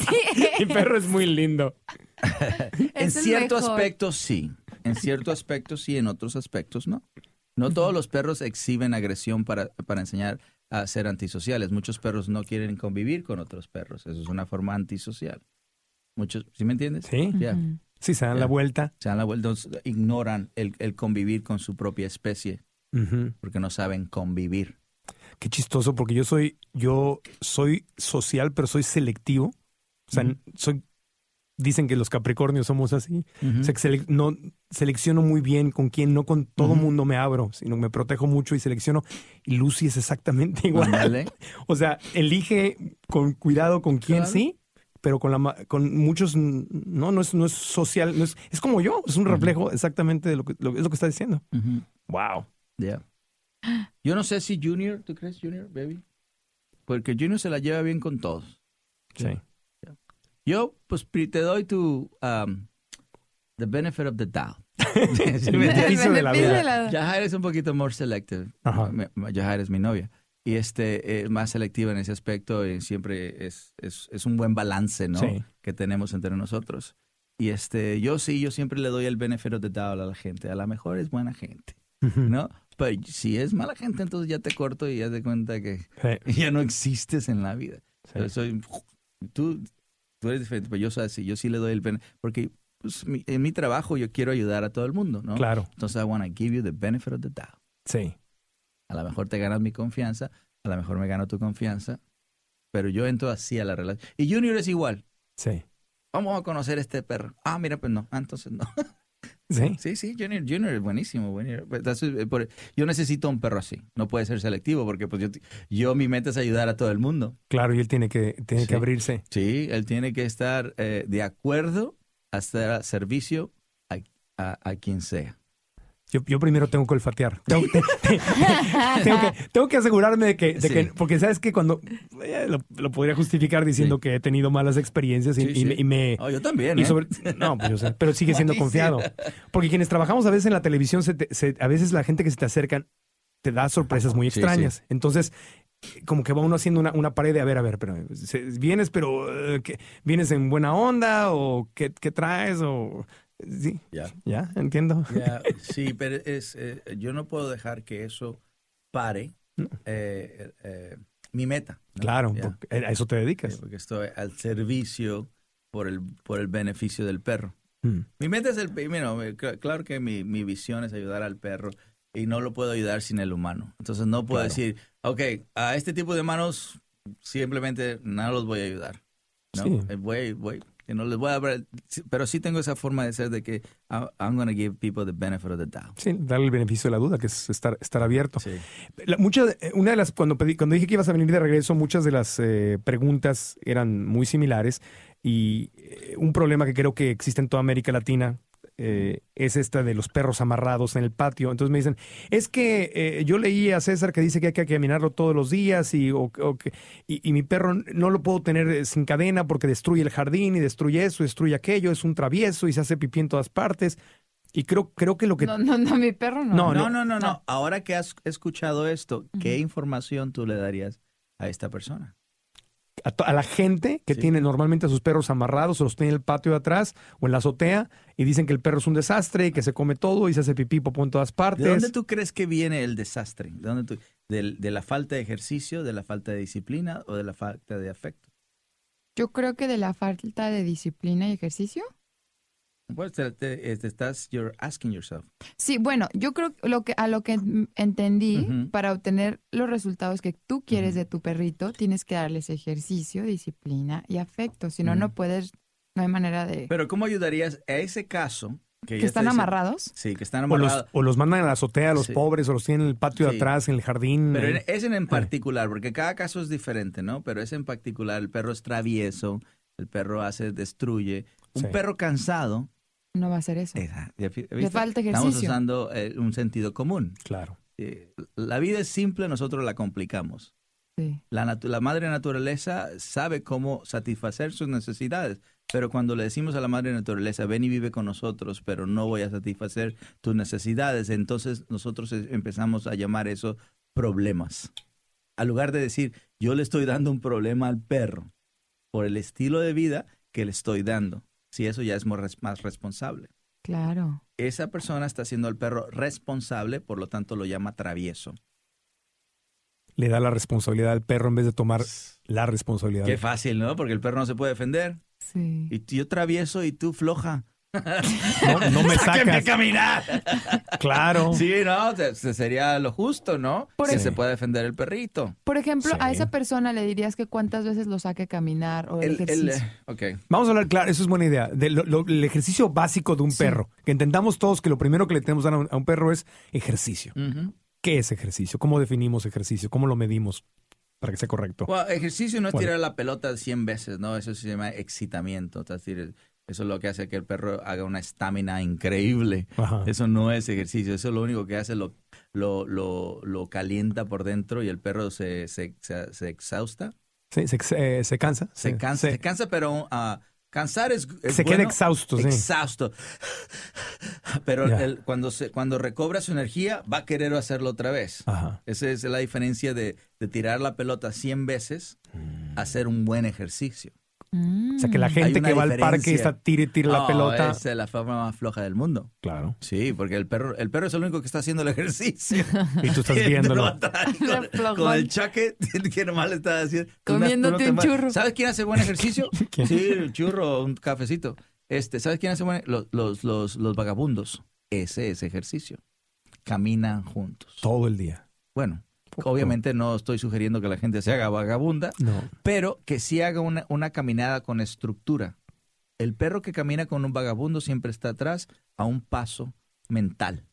Sí. Mi perro es muy lindo. <laughs> En cierto mejor. aspecto sí. En cierto aspecto sí, en otros aspectos no. No todos los perros exhiben agresión para, para enseñar a ser antisociales. Muchos perros no quieren convivir con otros perros. Eso es una forma antisocial. Muchos, ¿sí me entiendes? Sí. Sí, se dan Ya. la vuelta. Se dan la vuelta, entonces, ignoran el, el convivir con su propia especie porque no saben convivir. Qué chistoso, porque yo soy, yo soy social, pero soy selectivo. O sea, soy, dicen que los Capricornios somos así. O sea, que sele- no selecciono muy bien con quién, no con todo mundo me abro, sino me protejo mucho y selecciono. Y Lucy es exactamente <laughs> igual. Ándale. O sea, elige con cuidado con quién Claro. sí, pero con la ma- con muchos no, no es, no es social, no es, es como yo, es un reflejo exactamente de lo que, lo- es lo que está diciendo. Wow. Ya. Yo no sé si Junior, ¿tú crees Junior, baby? Porque Junior se la lleva bien con todos. Sí. Yo, pues, te doy tu um, the benefit of the doubt. <laughs> El beneficio de la vida. es un poquito more selective. Yajaira es mi novia. Y este es más selectiva en ese aspecto y siempre es, es, es un buen balance, ¿no? Sí. Que tenemos entre nosotros. Y este, yo sí, yo siempre le doy el benefit of the doubt a la gente. A lo mejor es buena gente. ¿no? Pero si es mala gente, entonces ya te corto y ya te cuenta que Sí, <laughs> ya no existes en la vida. sí. Yo soy, tú, tú eres diferente, pero yo soy así. Yo sí le doy el benefit. Porque pues, mi- en mi trabajo yo quiero ayudar a todo el mundo, ¿no? Claro, Entonces I want to give you the benefit of the doubt. sí. A lo mejor te ganas mi confianza, a lo mejor me gano tu confianza, pero yo entro así a la relación. Y Junior es igual. Sí. Vamos a conocer a este perro. Ah, mira, pues no. Ah, entonces no. <laughs> Sí. Sí, sí, Junior, Junior es buenísimo. Pues, eh, por- Yo necesito un perro así. No puede ser selectivo porque pues yo, yo mi meta es ayudar a todo el mundo. Claro, y él tiene que, tiene Sí. que abrirse. Sí, él tiene que estar eh, de acuerdo a estar a servicio a, a- a quien sea. Yo, yo primero tengo que olfatear. Tengo, <laughs> te- te- tengo que, tengo que asegurarme de que, de Sí. que- porque sabes que cuando eh, lo, lo podría justificar diciendo Sí. que he tenido malas experiencias y, Sí, y sí. me- y me, Oh, yo también, Y ¿eh? sobre- <laughs> no, pues yo sé, pero sigue siendo confiado. Porque quienes trabajamos a veces en la televisión, se te- se- a veces la gente que se te acercan te da sorpresas muy extrañas. Entonces, como que va uno haciendo una, una pared de, a ver, a ver, pero vienes, pero eh, ¿qué? ¿vienes en buena onda o qué, qué traes? O, sí, Ya. ya, entiendo. Ya, <laughs> sí, pero es, eh, yo no puedo dejar que eso pare No. eh, eh, mi meta. ¿no? Claro, a eso te dedicas. porque estoy al servicio por el, por el beneficio del perro. Mm. Mi meta es el cl- claro que mi, mi visión es ayudar al perro y no lo puedo ayudar sin el humano. Entonces no puedo Claro. decir, ok, a este tipo de manos simplemente no los voy a ayudar. ¿no? Sí. Eh, Voy, voy, que no les voy a dar, pero sí tengo esa forma de ser de que I'm going to give people the benefit of the doubt. Sí, darle el beneficio de la duda, que es estar, estar abierto. Sí. La- muchas- eh, una de las, cuando, pedí- cuando dije que ibas a venir de regreso, muchas de las eh, preguntas eran muy similares y eh, un problema que creo que existe en toda América Latina eh, es esta de los perros amarrados en el patio. Entonces me dicen, es que eh, yo leí a César que dice que hay que caminarlo todos los días y, o- o que- y, y mi perro no lo puedo tener eh, sin cadena porque destruye el jardín y destruye eso, destruye aquello, es un travieso y se hace pipí en todas partes. Y creo, creo que lo que... No, no, no, mi perro no. No, No, no, no, no. Ahora que has escuchado esto, ¿qué información tú le darías a esta persona? A, la gente que Sí. tiene normalmente a sus perros amarrados o los tiene en el patio de atrás o en la azotea y dicen que el perro es un desastre y que se come todo y se hace pipí popó en todas partes. ¿De dónde tú crees que viene el desastre? ¿De, dónde tú- de la falta de ejercicio, de la falta de disciplina o de la falta de afecto? Yo creo que de la falta de disciplina y ejercicio. Pues te, te- te estás, you're asking yourself. Sí, bueno, yo creo lo que a lo que entendí Ujú. para obtener los resultados que tú quieres Ujú. de tu perrito, tienes que darles ejercicio, disciplina y afecto. Si no, no Ujú. puedes, no hay manera de Pero ¿cómo ayudarías a ese caso? Que, que están está amarrados. Sí, que están o, los, amarrados. o los mandan a la azotea a los Sí. pobres o los tienen en el patio de Sí. atrás, en el jardín. Pero eh. en- ese en particular, porque cada caso es diferente, ¿no? Pero ese en particular, el perro es travieso, el perro hace, destruye. Un Sí. perro cansado, No va a ser eso. esa, ¿ya vi- Le viste? falta Estamos ejercicio. usando eh, un sentido común. Claro. Eh, la vida es simple, nosotros la complicamos. Sí. La, la madre naturaleza sabe cómo satisfacer sus necesidades, pero cuando le decimos a la madre naturaleza, ven y vive con nosotros, pero no voy a satisfacer tus necesidades, entonces nosotros empezamos a llamar eso problemas. Al lugar de decir, yo le estoy dando un problema al perro por el estilo de vida que le estoy dando, si eso ya es más responsable. Claro. Esa persona está haciendo al perro responsable, por lo tanto lo llama travieso. Le da la responsabilidad al perro en vez de tomar la responsabilidad. Qué fácil, ¿no? Porque el perro no se puede defender. Sí. Y yo travieso y tú floja. No, no me <laughs> ¡Sáquenme a sacas. caminar! Claro. Sí, no, se- se- sería lo justo, ¿no? Por que ej- se pueda defender el perrito. Por ejemplo, a Sí. esa persona le dirías que cuántas veces lo saque a caminar o el, El- el- ejercicio. ok. Vamos a hablar, claro, eso es buena idea. De lo- lo- el ejercicio básico de un Sí. perro. Que entendamos todos que lo primero que le tenemos que dar a un, a un perro es ejercicio. Ujú. ¿Qué es ejercicio? ¿Cómo definimos ejercicio? ¿Cómo lo medimos para que sea correcto? Bueno, ejercicio no es Bueno. tirar la pelota 100 veces, ¿no? Eso se llama excitamiento. Es decir, eso es lo que hace que el perro haga una estamina increíble. Ajá. Eso no es ejercicio, eso lo único que hace lo, lo, lo, lo calienta por dentro y el perro se, se, se, se exhausta. Sí, se, eh, se cansa. Se Sí, cansa, sí. se cansa pero ah, cansar es, es Se queda exhausto, sí. Exhausto. <laughs> Pero el- cuando, se, cuando recobra su energía, va a querer hacerlo otra vez. Ajá. Esa es la diferencia de, de tirar la pelota 100 veces a hacer un buen ejercicio. Mm. O sea, que la gente que va al parque está tire y tire la pelota. Es la forma más floja del mundo. Claro. Sí, porque el perro, el perro es el único que está haciendo el ejercicio. <laughs> Y tú estás <laughs> viéndolo. <laughs> con, el chaque que nomás le está haciendo. Comiéndote te un churro. ¿Sabes quién hace buen ejercicio? Sí, el churro, un cafecito. Este, ¿sabes quién hace buen los, los, los, los vagabundos? Ese es ejercicio. Caminan juntos. Todo el día. Bueno, obviamente no estoy sugiriendo que la gente se haga vagabunda, No. pero que sí haga una, una caminada con estructura. El perro que camina con un vagabundo siempre está atrás a un paso mental,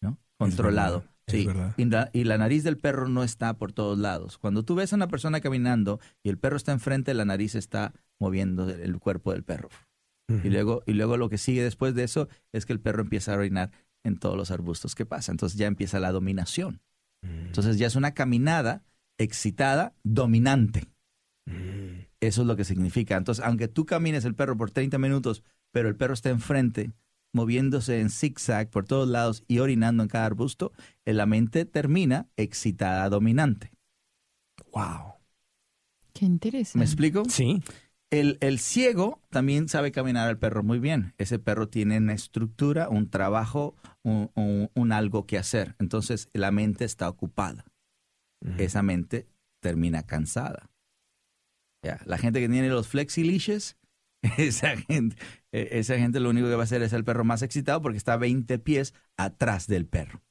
¿no? Controlado. sí. Y la, y la nariz del perro no está por todos lados. Cuando tú ves a una persona caminando y el perro está enfrente, la nariz está moviendo el cuerpo del perro. Y luego, y luego lo que sigue después de eso es que el perro empieza a orinar en todos los arbustos que pasa. Entonces ya empieza la dominación. Entonces ya es una caminada excitada, dominante. Eso es lo que significa. Entonces, aunque tú camines el perro por 30 minutos, pero el perro está enfrente, moviéndose en zigzag por todos lados y orinando en cada arbusto, eh, la mente termina excitada, dominante. Wow. Qué interesante. ¿Me explico? Sí. El, el ciego también sabe caminar al perro muy bien. Ese perro tiene una estructura, un trabajo, un, un- un algo que hacer. Entonces la mente está ocupada. Esa mente termina cansada. Ya, La gente que tiene los flexi-leashes, <laughs> esa gente, eh, esa gente lo único que va a hacer es el perro más excitado porque está 20 pies atrás del perro.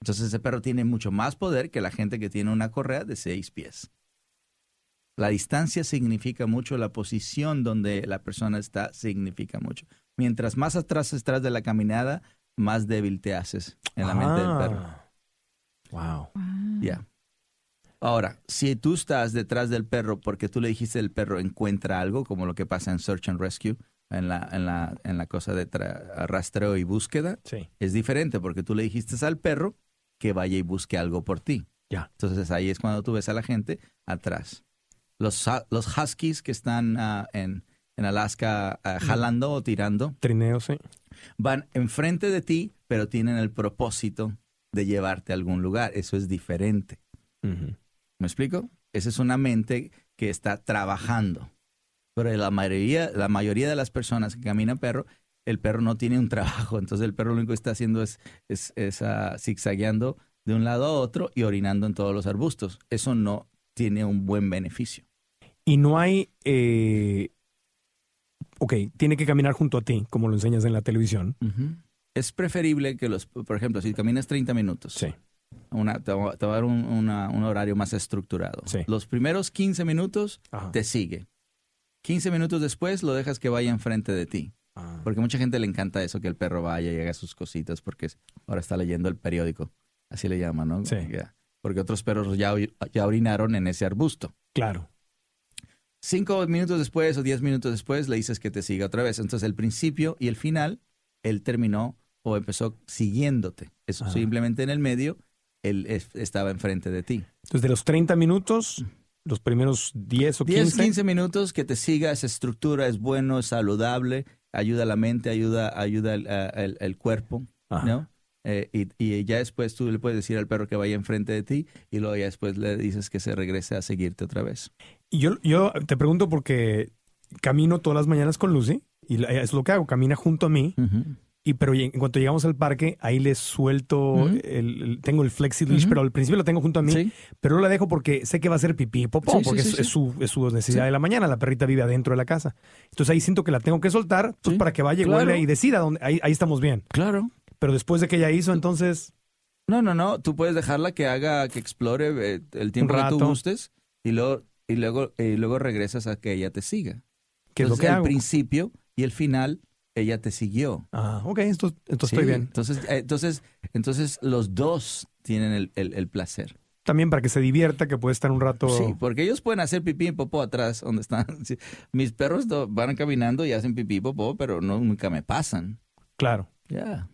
Entonces ese perro tiene mucho más poder que la gente que tiene una correa de 6 pies. La distancia significa mucho, la posición donde la persona está significa mucho. Mientras más atrás estás de la caminada, más débil te haces en la mente del perro. Ah. Wow. Ya. Ahora, si tú estás detrás del perro porque tú le dijiste el perro encuentra algo, como lo que pasa en Search and Rescue, en la, en la, en la cosa de tra- rastreo y búsqueda, Sí. es diferente porque tú le dijiste al perro que vaya y busque algo por ti. Ya. Entonces ahí es cuando tú ves a la gente atrás. Los, los huskies que están ah, en, en Alaska ah, jalando o tirando Trineo, sí. van enfrente de ti, pero tienen el propósito de llevarte a algún lugar. Eso es diferente. ¿Me explico? Esa es una mente que está trabajando. Pero la mayoría, la mayoría de las personas que caminan perro, el perro no tiene un <laughs> trabajo. Entonces el perro lo único que está haciendo es, es, es, ah, zigzagueando de un lado a otro y orinando en todos los arbustos. Eso no tiene un buen beneficio. Y no hay. eh, ok, tiene que caminar junto a ti, como lo enseñas en la televisión. Es preferible que los, por ejemplo, si caminas 30 minutos, Sí. una, te, va te va a dar un, una- un horario más estructurado. Sí. Los primeros 15 minutos Ajá. te sigue. 15 minutos después lo dejas que vaya enfrente de ti. Ah. Porque mucha gente le encanta eso, que el perro vaya y haga sus cositas, porque ahora está leyendo el periódico. Así le llaman, ¿no? Sí. Porque otros perros ya, ya orinaron en ese arbusto. Claro. Cinco minutos después o diez minutos después le dices que te siga otra vez. Entonces el principio y el final, él terminó o empezó siguiéndote. Eso Ajá. simplemente en el medio, él es- estaba enfrente de ti. Entonces, de los 30 minutos, los primeros 10 o 10, 15. 15 minutos que te siga esa estructura, es bueno, es saludable, ayuda a la mente, ayuda, ayuda al, al- al cuerpo, Ajá. ¿no? Eh, y, y ya después tú le puedes decir al perro que vaya enfrente de ti y luego ya después le dices que se regrese a seguirte otra vez. Y yo, yo te pregunto porque camino todas las mañanas con Lucy y es lo que hago, camina junto a mí. Y pero en cuanto llegamos al parque, ahí le suelto, el, el- tengo el flexi leash, pero al principio lo tengo junto a mí, Sí. pero no la dejo porque sé que va a ser pipí y popó, Sí, porque sí, es, su, es su necesidad de la mañana. La perrita vive adentro de la casa. Entonces ahí siento que la tengo que soltar pues, para que vaya y claro. huele y decida dónde. Ahí, ahí estamos bien. Claro. Pero después de que ella hizo, entonces, No, no, no. Tú puedes dejarla que haga, que explore eh, el tiempo que tú gustes y luego, y luego, y luego regresas a que ella te siga. ¿qué es lo Entonces, que hago? principio y el final, ella te siguió. Ah, ok, esto, Sí, estoy bien. Entonces, eh, entonces, entonces los dos tienen el, el- el placer. También para que se divierta, que puede estar un rato. Sí, porque ellos pueden hacer pipí y popó atrás <laughs> donde están. Mis perros van caminando y hacen pipí y popó, pero no, nunca me pasan. Claro, Ya.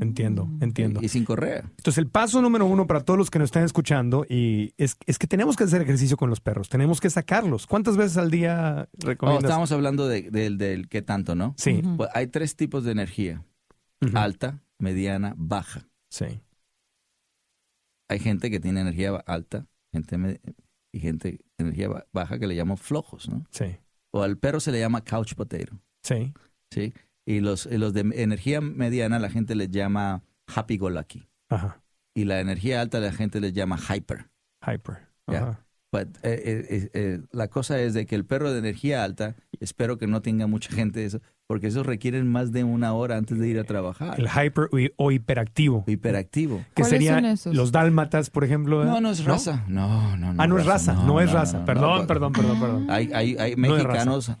Entiendo, entiendo. Y, y sin correa. Entonces, el paso número uno para todos los que nos están escuchando y es, es que tenemos que hacer ejercicio con los perros, tenemos que sacarlos. ¿Cuántas veces al día Oh, recomiendas? estábamos hablando de- del del qué tanto, ¿no? Sí. Pues hay tres tipos de energía. Alta, mediana, baja. sí, Hay gente que tiene energía alta gente y gente energía ba- baja que le llamo flojos, ¿no? sí, O al perro se le llama couch potato, sí. ¿sí? Y los, y los de energía mediana la gente les llama happy go lucky. Ajá. Y la energía alta la gente les llama hyper. Hyper. Ajá. But, eh, eh, eh, eh, la cosa es de que el perro de energía alta, espero que no tenga mucha gente de eso, porque esos requieren más de una hora antes de ir a trabajar. El hyper o hi- o hiperactivo. Hiperactivo. Que ¿Cuáles serían los dálmatas, por ejemplo. ¿eh? No, no es raza. No, no, no. Ah, no es raza, no, es raza. no, perdón, no. perdón, perdón, perdón. Hay, hay, hay No es mexicanos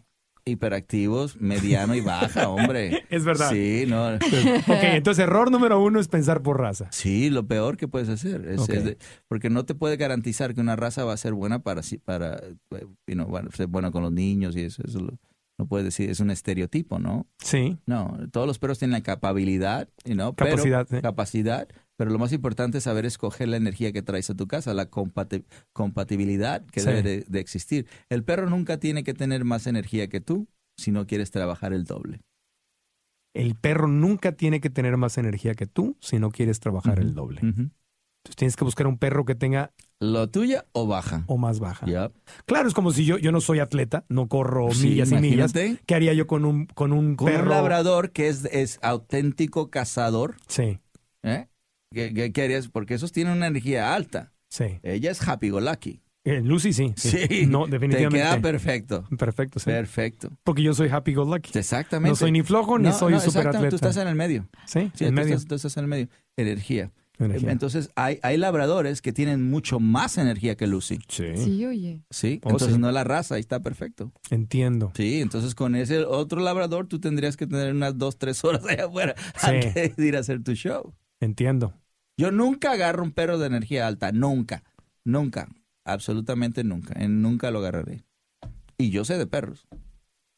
hiperactivos, mediano y baja, <laughs> hombre. Es verdad. Sí, no. <laughs> Ok, entonces error número uno es pensar por raza. Sí, lo peor que puedes hacer. Es, Ok. es de- porque no te puede garantizar que una raza va a ser buena para, sí- para eh, you know, a ser buena con los niños y eso. eso lo- no puedes decir, es un estereotipo, ¿no? Sí, No, todos los perros tienen la capacidad, you know, Capacidad, pero, capacidad, pero lo más importante es saber escoger la energía que traes a tu casa, la compati- compatibilidad que Sí. debe de, de existir. El perro nunca tiene que tener más energía que tú si no quieres trabajar el doble. el perro nunca tiene que tener más energía que tú si no quieres trabajar el doble. Entonces tienes que buscar un perro que tenga ¿Lo tuya o baja? o más baja. Claro, es como si yo, yo no soy atleta, no corro Sí, millas y millas. ¿Qué haría yo con un, con un Con perro? un labrador que es, es auténtico cazador, Sí, ¿eh? ¿Qué, qué- qué harías? Porque esos tienen una energía alta. sí. Ella es happy go lucky. Eh, Lucy sí. sí. Sí, No, te definitivamente. queda perfecto. Perfecto, sí. Perfecto. Porque yo soy happy go lucky. Exactamente. No soy ni flojo ni No, soy no, super atleta. Tú estás en el medio. Sí, Sí, en tú medio. estás, tú estás en el medio. Energía. Energía. Entonces, hay, hay labradores que tienen mucho más energía que Lucy. sí, Sí, oye. Sí, Oh, entonces sí. no la raza, ahí está perfecto. entiendo. Sí, entonces con ese otro labrador tú tendrías que tener unas dos, tres horas allá afuera Sí. antes de ir a hacer tu show. Entiendo. Yo nunca agarro un perro de energía alta, nunca, nunca, absolutamente nunca, nunca lo agarraré. Y yo sé de perros,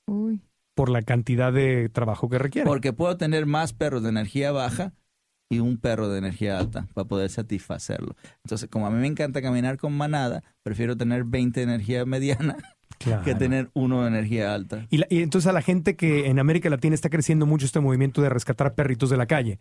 Uy. Por la cantidad de trabajo que requiere. porque puedo tener más perros de energía baja y un perro de energía alta para poder satisfacerlo. Entonces, como a mí me encanta caminar con manada, prefiero tener 20 de energía <laughs> mediana Claro. que tener uno de energía alta. Y, la- y entonces a la gente que en América Latina está creciendo mucho este movimiento de rescatar perritos de la calle.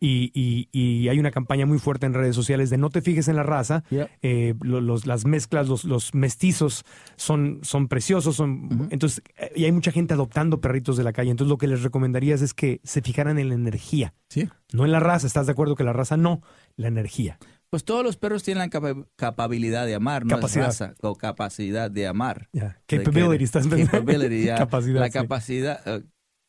Y, y- y hay una campaña muy fuerte en redes sociales de no te fijes en la raza. Yeah. eh, lo- los- las mezclas, los, los mestizos son, son preciosos. Son. Entonces, eh, y hay mucha gente adoptando perritos de la calle. Entonces, lo que les recomendarías es que se fijaran en la energía. Sí. No en la raza. ¿Estás de acuerdo que la raza no? La energía. Pues todos los perros tienen la capa- capabilidad de amar, no Capacidad. es raza, o capacidad de amar. De Capability. Estás. Capability. <laughs> Capacidad. La sí. capacidad. eh,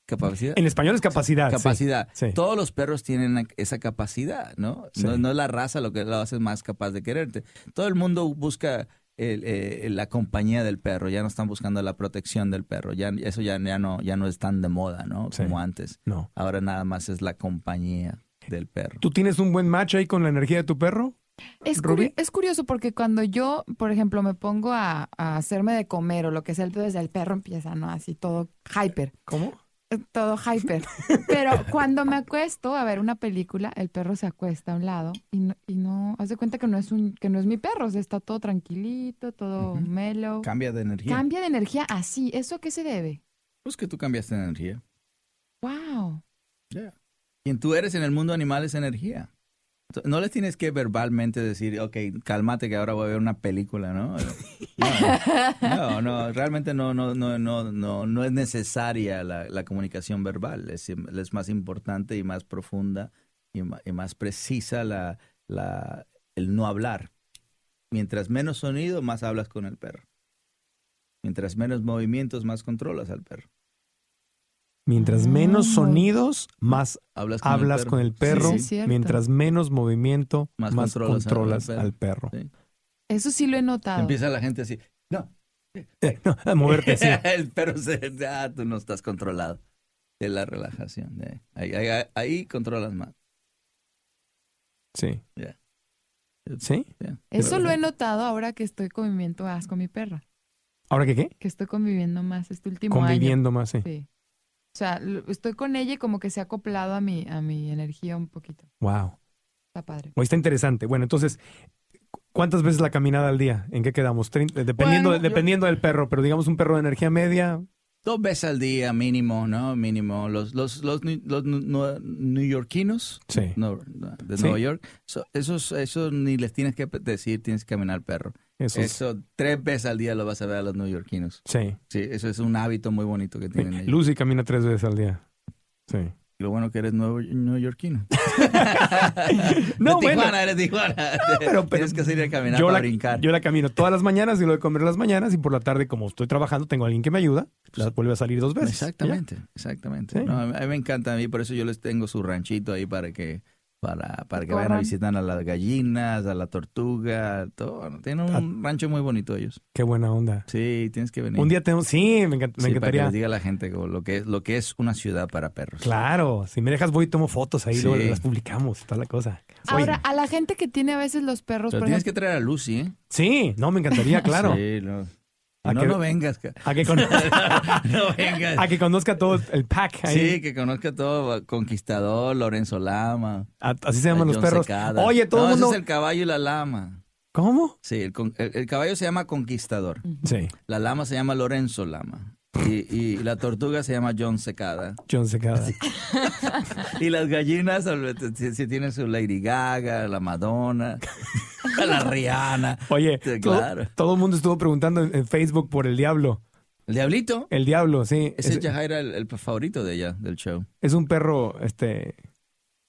capacidad. En español es capacidad. capacidad. Sí. Todos los perros tienen esa capacidad, ¿no? Sí. ¿no? no es la raza lo que lo hace más capaz de quererte. Todo el mundo busca el, eh, la compañía del perro, ya no están buscando la protección del perro. Ya, eso ya, ya, no, ya no es tan de moda, ¿no? Como antes. No. Ahora nada más es la compañía del perro. ¿Tú tienes un buen match ahí con la energía de tu perro? Es, curi- es curioso porque cuando yo, por ejemplo, me pongo a, a hacerme de comer o lo que sea, entonces el perro empieza, ¿no? Así todo hyper, ¿Cómo? eh, todo hyper. <laughs> Pero cuando me acuesto a ver una película, el perro se acuesta a un lado y no, y no haz de cuenta que no es un, que no es mi perro, o sea, está todo tranquilito, todo mellow. Cambia de energía. Cambia de energía así. ¿Eso a qué se debe? Pues que tú cambiaste de energía. Wow. Quien tú eres en el mundo animal es energía. No les tienes que verbalmente decir, ok, cálmate que ahora voy a ver una película, ¿no? No, no, no, realmente no, no, no, no, no, no es necesaria la, comunicación verbal. Es, más importante y más profunda y, más precisa la, el no hablar. Mientras menos sonido, más hablas con el perro. Mientras menos movimientos, más controlas al perro. Mientras menos Ah. sonidos, más Hablas con hablas el perro. con el perro. Sí, es cierto. mientras menos movimiento, más, Más controlas, controlas al- perro. Sí. Eso sí lo he notado. Empieza la gente así, no, Eh, no, a moverte así. <laughs> el perro se, ah, tú no estás controlado. Es la relajación. eh. Ahí, ahí- ahí controlas más. Sí. Ya. ¿Sí? Ya. Eso lo he notado ahora que estoy conviviendo más con mi perra. ¿Ahora qué qué? Que estoy conviviendo más este último año. Conviviendo más, sí. O sea, lo- estoy con ella y como que se ha acoplado a mi, a mi energía un poquito. Wow. Está padre. Hoy está interesante. Bueno, entonces, ¿cu- ¿cuántas veces la caminada al día? ¿En qué quedamos? Eh, Dependiendo, Bueno, yo- dependiendo del perro, pero digamos un perro de energía media. Dos veces al día mínimo, ¿no? Mínimo. Los, los, los, los neoyorquinos Sí. no, de Sí. Nueva York, so- esos, esos ni les tienes que decir, tienes que caminar perro. Eso, es- Eso tres veces al día lo vas a ver a los neoyorquinos. Sí. Sí, eso es un hábito muy bonito que sí. tienen ellos. Lucy camina tres veces al día. Sí. Lo bueno que eres nuevo, neoyorquino. <laughs> No, de bueno. Tijuana, eres Tijuana. pero- Tienes que salir a caminar Yo para la, brincar. yo la camino todas las mañanas y lo de comer las mañanas y por la tarde, como estoy trabajando, tengo a alguien que me ayuda, la vuelve a salir dos veces. Exactamente, exactamente. Sí. No, a mí me encanta a mí, por eso yo les tengo su ranchito ahí para que para, para que vayan a visitar a las gallinas, a la tortuga, todo. Tienen un rancho muy bonito ellos. Qué buena onda. Sí, tienes que venir. Un día tenemos, sí, me, encant- me Sí, para que encantaría. les diga a la gente como lo que es lo que es una ciudad para perros. Claro, si me dejas voy y tomo fotos ahí, Sí. luego las publicamos, toda la cosa. Oye, Ahora, a la gente que tiene a veces los perros, Pero por tienes ejemplo, que traer a Lucy, ¿eh? sí, no, me encantaría, <laughs> claro. Sí, no. ¿A No, qué- no vengas. A, que con- <laughs> no vengas. <laughs> a que conozca todo el pack ahí. Sí, que conozca todo. Conquistador, Lorenzo Lama. A- así se llaman los John perros. Secada. Oye, todo no, el ese mundo. es el caballo y la lama. ¿Cómo? Sí, el, el- el caballo se llama Conquistador. Sí, La lama se llama Lorenzo Lama. Y, y la tortuga se llama John Secada. John Secada. <laughs> Y las gallinas, si, si tienen su Lady Gaga, la Madonna, <laughs> la Rihanna. Oye, todo, claro. todo el mundo estuvo preguntando en, Facebook por el diablo. El diablito. El diablo, sí. Ese Es, Yajaira, el, el favorito de ella, del show. es un perro este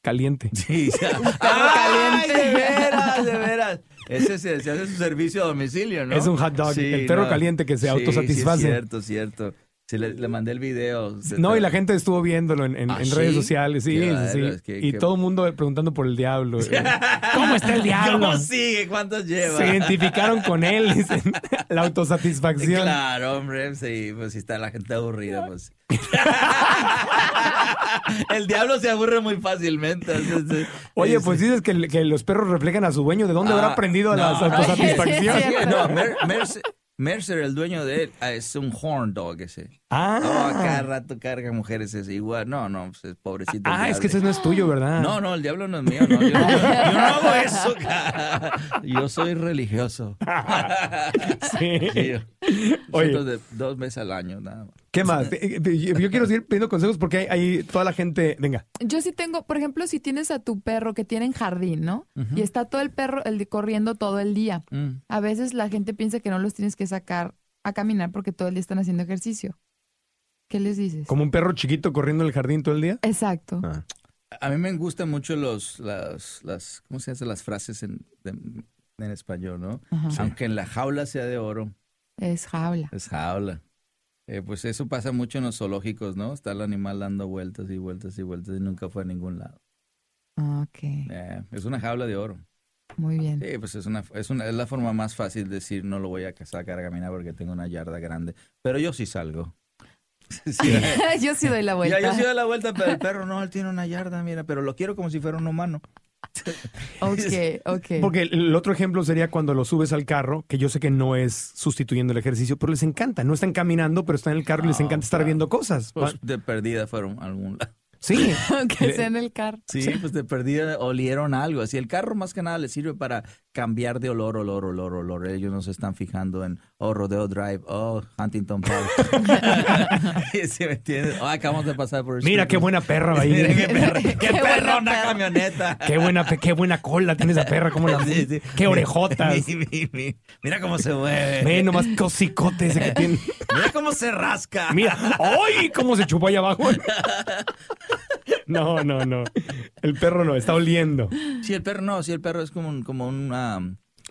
caliente. Sí, <laughs> ¡Ay, de veras, de veras! Ese se, se hace su servicio a domicilio, ¿no? Es un hot dog, el perro caliente que se autosatisface. Sí, cierto, cierto. Sí, le, le mandé el video. de No, y la gente estuvo viéndolo en, en- ¿Ah, en redes sociales, sí, Claro, sí, sí. es que- y todo el mundo preguntando por el diablo. <laughs> ¿Cómo está el diablo? ¿Cómo sigue? ¿Cuántos lleva? Se identificaron con él, dicen. <laughs> La autosatisfacción. Claro, hombre, sí, pues si está la gente aburrida, pues. <laughs> El diablo se aburre muy fácilmente. Oye, pues dices que, que los perros reflejan a su dueño. ¿De dónde habrá Ah, aprendido la no. autosatisfacción? Sí, sí, No, Mer- Mercer, Mercer, el dueño de él, ah, es un horn dog ese. Ah, Oh, cada rato carga mujeres ese igual. No, no, pues, es pobrecito. ah, es que ese no es tuyo, ¿verdad? No, no, el diablo no es mío, no. Yo, no- yo no <laughs> hago eso. cara. Yo soy religioso. <laughs> Sí. Sí, Oye. de dos veces al año, nada más. ¿Qué más? <laughs> Eh, Yo quiero seguir pidiendo consejos porque hay, hay toda la gente. Venga. Yo sí tengo, por ejemplo, si tienes a tu perro que tiene en jardín, ¿no? Y está todo el perro el corriendo todo el día. Mm. A veces la gente piensa que no los tienes que sacar a caminar porque todo el día están haciendo ejercicio. ¿Qué les dices? Como un perro chiquito corriendo en el jardín todo el día. Exacto. Ah. A mí me gustan mucho los, las, las, ¿cómo se hace las frases en, de- en español, no? Ajá. Aunque en la jaula sea de oro, Es jaula. es jaula. Eh, pues eso pasa mucho en los zoológicos, ¿no? Está el animal dando vueltas y vueltas y vueltas y nunca fue a ningún lado. Ok, Eh, es una jaula de oro. muy bien. Sí, pues es una, es una, es la forma más fácil de decir no lo voy a sacar a caminar porque tengo una yarda grande. Pero yo sí salgo. <laughs> Sí, <laughs> yo sí doy la vuelta. Ya, yo sí doy la vuelta, pero el perro no, él tiene una yarda, mira, pero lo quiero como si fuera un humano. <laughs> Ok, ok. Porque el otro ejemplo sería cuando lo subes al carro, que yo sé que no es sustituyendo el ejercicio, pero les encanta. No están caminando, pero están en el carro y les encanta estar claro. viendo cosas. Pues de perdida fueron a algún lado. Sí. <laughs> Aunque sea en el carro. Sí, pues de perdida olieron algo. Así el carro más que nada les sirve para cambiar de olor, olor, olor, olor. Ellos no se están fijando en, oh, Rodeo Drive, oh, Huntington Park. <laughs> ¿Sí me entiendes? Oh, acabamos de pasar por Mira qué buena perra <laughs> ahí. Mira qué, perro, qué, Qué buena perrona perra. camioneta. Qué buena, qué buena cola tiene esa perra. Cómo la, Sí, sí. Qué orejotas. Mi- mi- mi- Mira cómo se mueve. Ve nomás cosicote ese que tiene. Mira cómo se rasca. Mira, ¡ay! ¿Cómo se chupó allá abajo? No, no, no. El perro no, está oliendo. Sí, el perro no, sí, el perro es como, un- como una,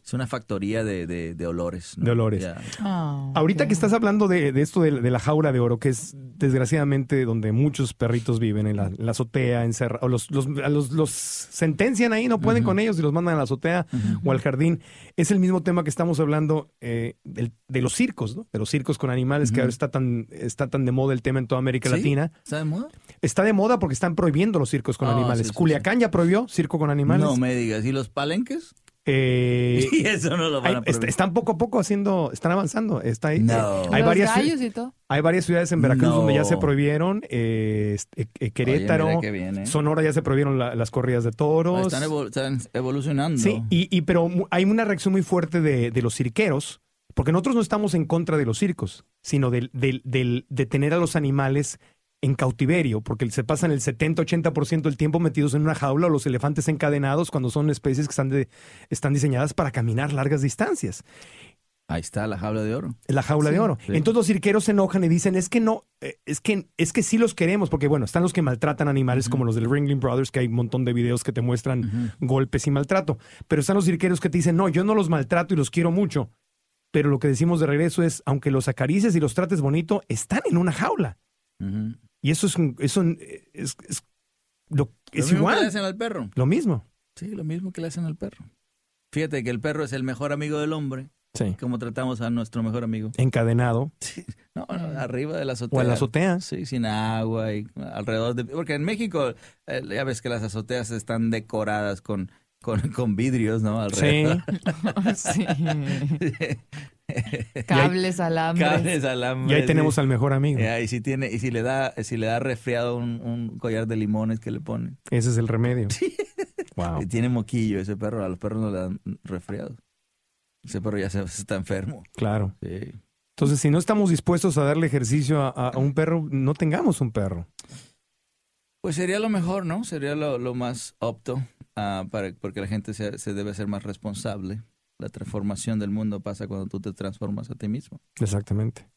es una factoría de, de, de olores. ¿no? De olores. Ah, Ahorita que estás hablando de, de esto de, de la jaula de oro, que es desgraciadamente donde muchos perritos viven, en la, en la azotea, encerrados, o los, los, los, los sentencian ahí, no pueden con ellos y los mandan a la azotea o al jardín. Es el mismo tema que estamos hablando eh, del- de los circos, ¿no? De los circos con animales, que ahora está tan, está tan de moda el tema en toda América ¿Sí? Latina. ¿Está de moda? Está de moda porque están prohibiendo los circos con Ah, animales. sí, sí, Culiacán ya prohibió circo con animales. No me digas. ¿Y los palenques? Eh, <laughs> y eso no lo van hay- a est- prohibir. están poco a poco haciendo, están avanzando. Está ahí. No. Eh, hay Los varias y todo. Hay varias ciudades en Veracruz No. donde ya se prohibieron. eh, este, eh, Querétaro. Sonora ya se prohibieron la- las corridas de toros. Están, evol- están evolucionando. Sí, y, y- pero hay una reacción muy fuerte de, de los cirqueros, porque nosotros no estamos en contra de los circos, sino de tener a los animales en cautiverio, porque se pasan el 70-80% del tiempo metidos en una jaula o los elefantes encadenados cuando son especies que están, de- están diseñadas para caminar largas distancias. Ahí está la jaula de oro. La jaula de oro. sí. Entonces los cirqueros se enojan y dicen, es que no, eh, es que, es que sí los queremos, porque bueno, están los que maltratan animales como los del Ringling Brothers, que hay un montón de videos que te muestran golpes y maltrato. Pero están los cirqueros que te dicen, no, yo no los maltrato y los quiero mucho. Pero lo que decimos de regreso es, aunque los acarices y los trates bonito, están en una jaula. Ujú. Y eso es, un- eso es, es, lo- Lo es mismo que igual, le hacen al perro. lo mismo. Sí, lo mismo que le hacen al perro. Fíjate que el perro es el mejor amigo del hombre. Sí. Como tratamos a nuestro mejor amigo. Encadenado <laughs> No, no, arriba de la azotea. o en la azotea. Sí, sin agua y alrededor de... Porque en México eh, ya ves que las azoteas están decoradas con, con, con vidrios, ¿no? Sí. Alrededor. <laughs> <laughs> Sí. Cables, alambres. Cables, Y alambres. ahí tenemos al mejor amigo. Y si tiene, y si le da, si le da resfriado un, un collar de limones que le ponen. Ese es el remedio. Wow. Y tiene moquillo ese perro, a los perros no le dan resfriado. Ese perro ya se, se está enfermo. Claro. Sí. Entonces, si no estamos dispuestos a darle ejercicio a, a- a un perro, no tengamos un perro. Pues sería lo mejor, ¿no? Sería lo, lo más opto, ah, para, porque la gente se, se debe ser más responsable. La transformación del mundo pasa cuando tú te transformas a ti mismo. Exactamente.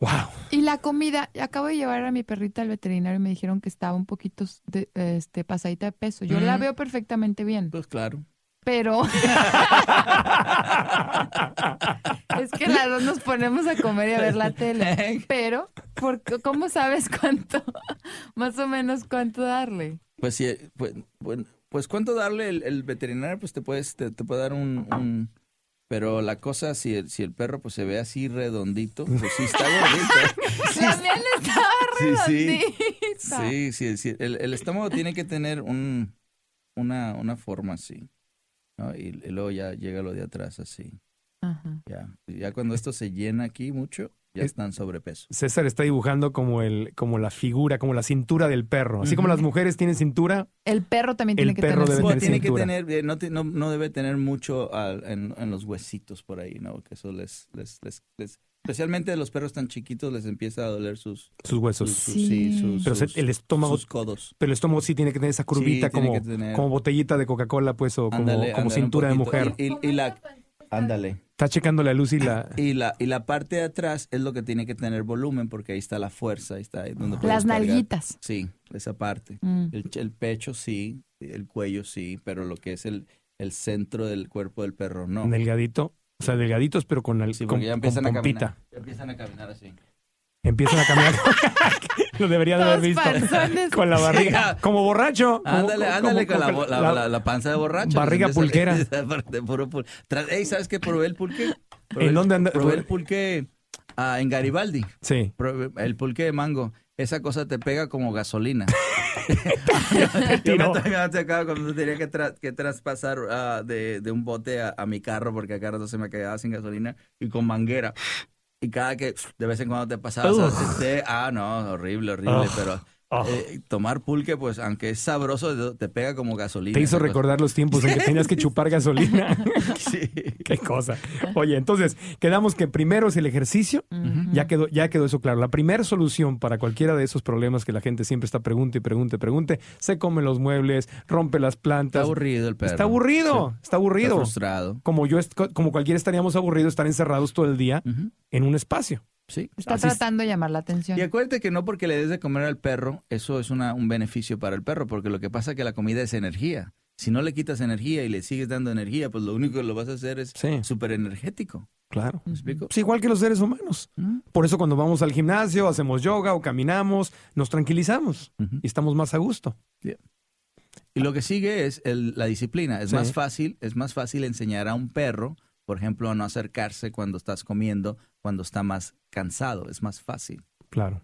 Wow. Y la comida, acabo de llevar a mi perrita al veterinario y me dijeron que estaba un poquito de, este, pasadita de peso. Yo la Ujú. veo perfectamente bien. Pues claro. pero <laughs> es que las dos nos ponemos a comer y a ver la tele. <laughs> Pero, ¿por qué- ¿cómo sabes cuánto, <laughs> más o menos cuánto darle? Pues sí, pues, bueno, pues cuánto darle el, el veterinario, pues te puedes, te, te puede dar un, un- pero la cosa, si el, si el perro pues se ve así redondito, pues sí está gordito. Sí, miel estaba Sí, sí. redondita. Sí, sí, sí. El, el estómago tiene que tener un, una, una forma así. ¿no? Y, y luego ya llega lo de atrás así. Ajá. Ya, ya cuando esto se llena aquí mucho, ya Es- están sobrepeso. César está dibujando como el, como la figura, como la cintura del perro. Así como las mujeres tienen cintura, El perro también El tiene que perro tener debe tener tiene que cintura. tener, eh, no, te- no, no debe tener mucho al- en, en los huesitos por ahí, ¿no? Que eso les, les, les, les- especialmente a los perros tan chiquitos les empieza a doler sus, sus huesos. sus, sus- Sí. sí, sus- Pero el estómago, sus codos. pero el estómago sí tiene que tener esa curvita Sí, como, que tener- como botellita de Coca-Cola, pues, o como, Ándale, como ándale, cintura de mujer. Y, y- y la, ándale. Está checando la luz y la... Y la, y la parte de atrás es lo que tiene que tener volumen porque ahí está la fuerza, ahí está ahí donde Las cargar. nalguitas. Sí, esa parte. Mm. El, ch- el pecho sí, el cuello sí, pero lo que es el, el centro del cuerpo del perro no. Delgadito. O sea, delgaditos, pero con, el, Sí, con, empiezan a pompita. caminar. Ya empiezan a caminar así. Empiezan a caminar. <laughs> Lo debería de haber visto. panzones. <laughs> Con la barriga. Como borracho. Ándale, como- ándale como- con la, bo- la, la- la- la panza de borracho. Barriga pulquera. <laughs> de puro pul- Tras- Ey, ¿sabes qué? Probé el pulque. Probé ¿En dónde anda- Probé el pulque ah, en Garibaldi. Sí. Probé El pulque de mango. Esa cosa te pega como gasolina. <laughs> Yo me cuando tenía que, tra- que traspasar ah, de, de un bote a, a mi carro porque acá rato se me quedaba sin gasolina y con manguera. Y cada que de vez en cuando te pasabas, Ugh. este, ah, no, horrible, horrible, Ugh. pero Ugh. eh, tomar pulque, pues aunque es sabroso, te pega como gasolina. Te hizo cosa. recordar los tiempos en que <laughs> tenías que chupar gasolina. <laughs> Sí. Qué cosa. Oye, entonces, quedamos que primero es el ejercicio. Ya quedó, ya quedó eso claro. La primera solución para cualquiera de esos problemas que la gente siempre está pregunte y pregunte y pregunte, se come los muebles, rompe las Está plantas. aburrido el perro. Está aburrido, Sí. está aburrido. Está frustrado. como yo, como cualquiera estaríamos aburridos estar encerrados todo el día en un espacio. Sí. Está Así tratando de llamar la atención. Y acuérdate que no porque le des de comer al perro, eso es una, un beneficio para el perro, porque lo que pasa es que la comida es energía. Si no le quitas energía y le sigues dando energía, pues lo único que lo vas a hacer es Sí. súper energético. Claro. ¿Me explico? Pues igual que los seres humanos. Ujú. Por eso cuando vamos al gimnasio, hacemos yoga o caminamos, nos tranquilizamos y estamos más a gusto. Y lo que sigue es el- la disciplina. Es Sí. más fácil, es más fácil enseñar a un perro, por ejemplo, a no acercarse cuando estás comiendo, cuando está más cansado. Es más fácil. Claro.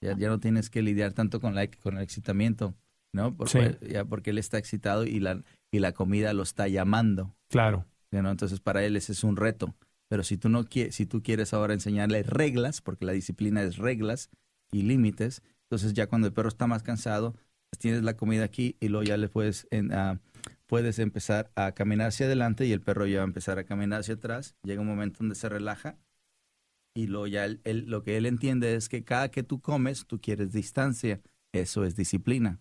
Ya, ya no tienes que lidiar tanto con, la, con el excitamiento, ¿no? Porque, ya porque él está excitado y la, y la comida lo está llamando. Claro. ¿no? Entonces para él ese es un reto. Pero si tú no quieres, si tú quieres ahora enseñarle reglas, porque la disciplina es reglas y límites, entonces ya cuando el perro está más cansado, pues tienes la comida aquí y luego ya le puedes, en- ah, puedes empezar a caminar hacia adelante y el perro ya va a empezar a caminar hacia atrás. Llega un momento donde se relaja y luego ya él- él- lo que él entiende es que cada que tú comes, tú quieres distancia. Eso es disciplina.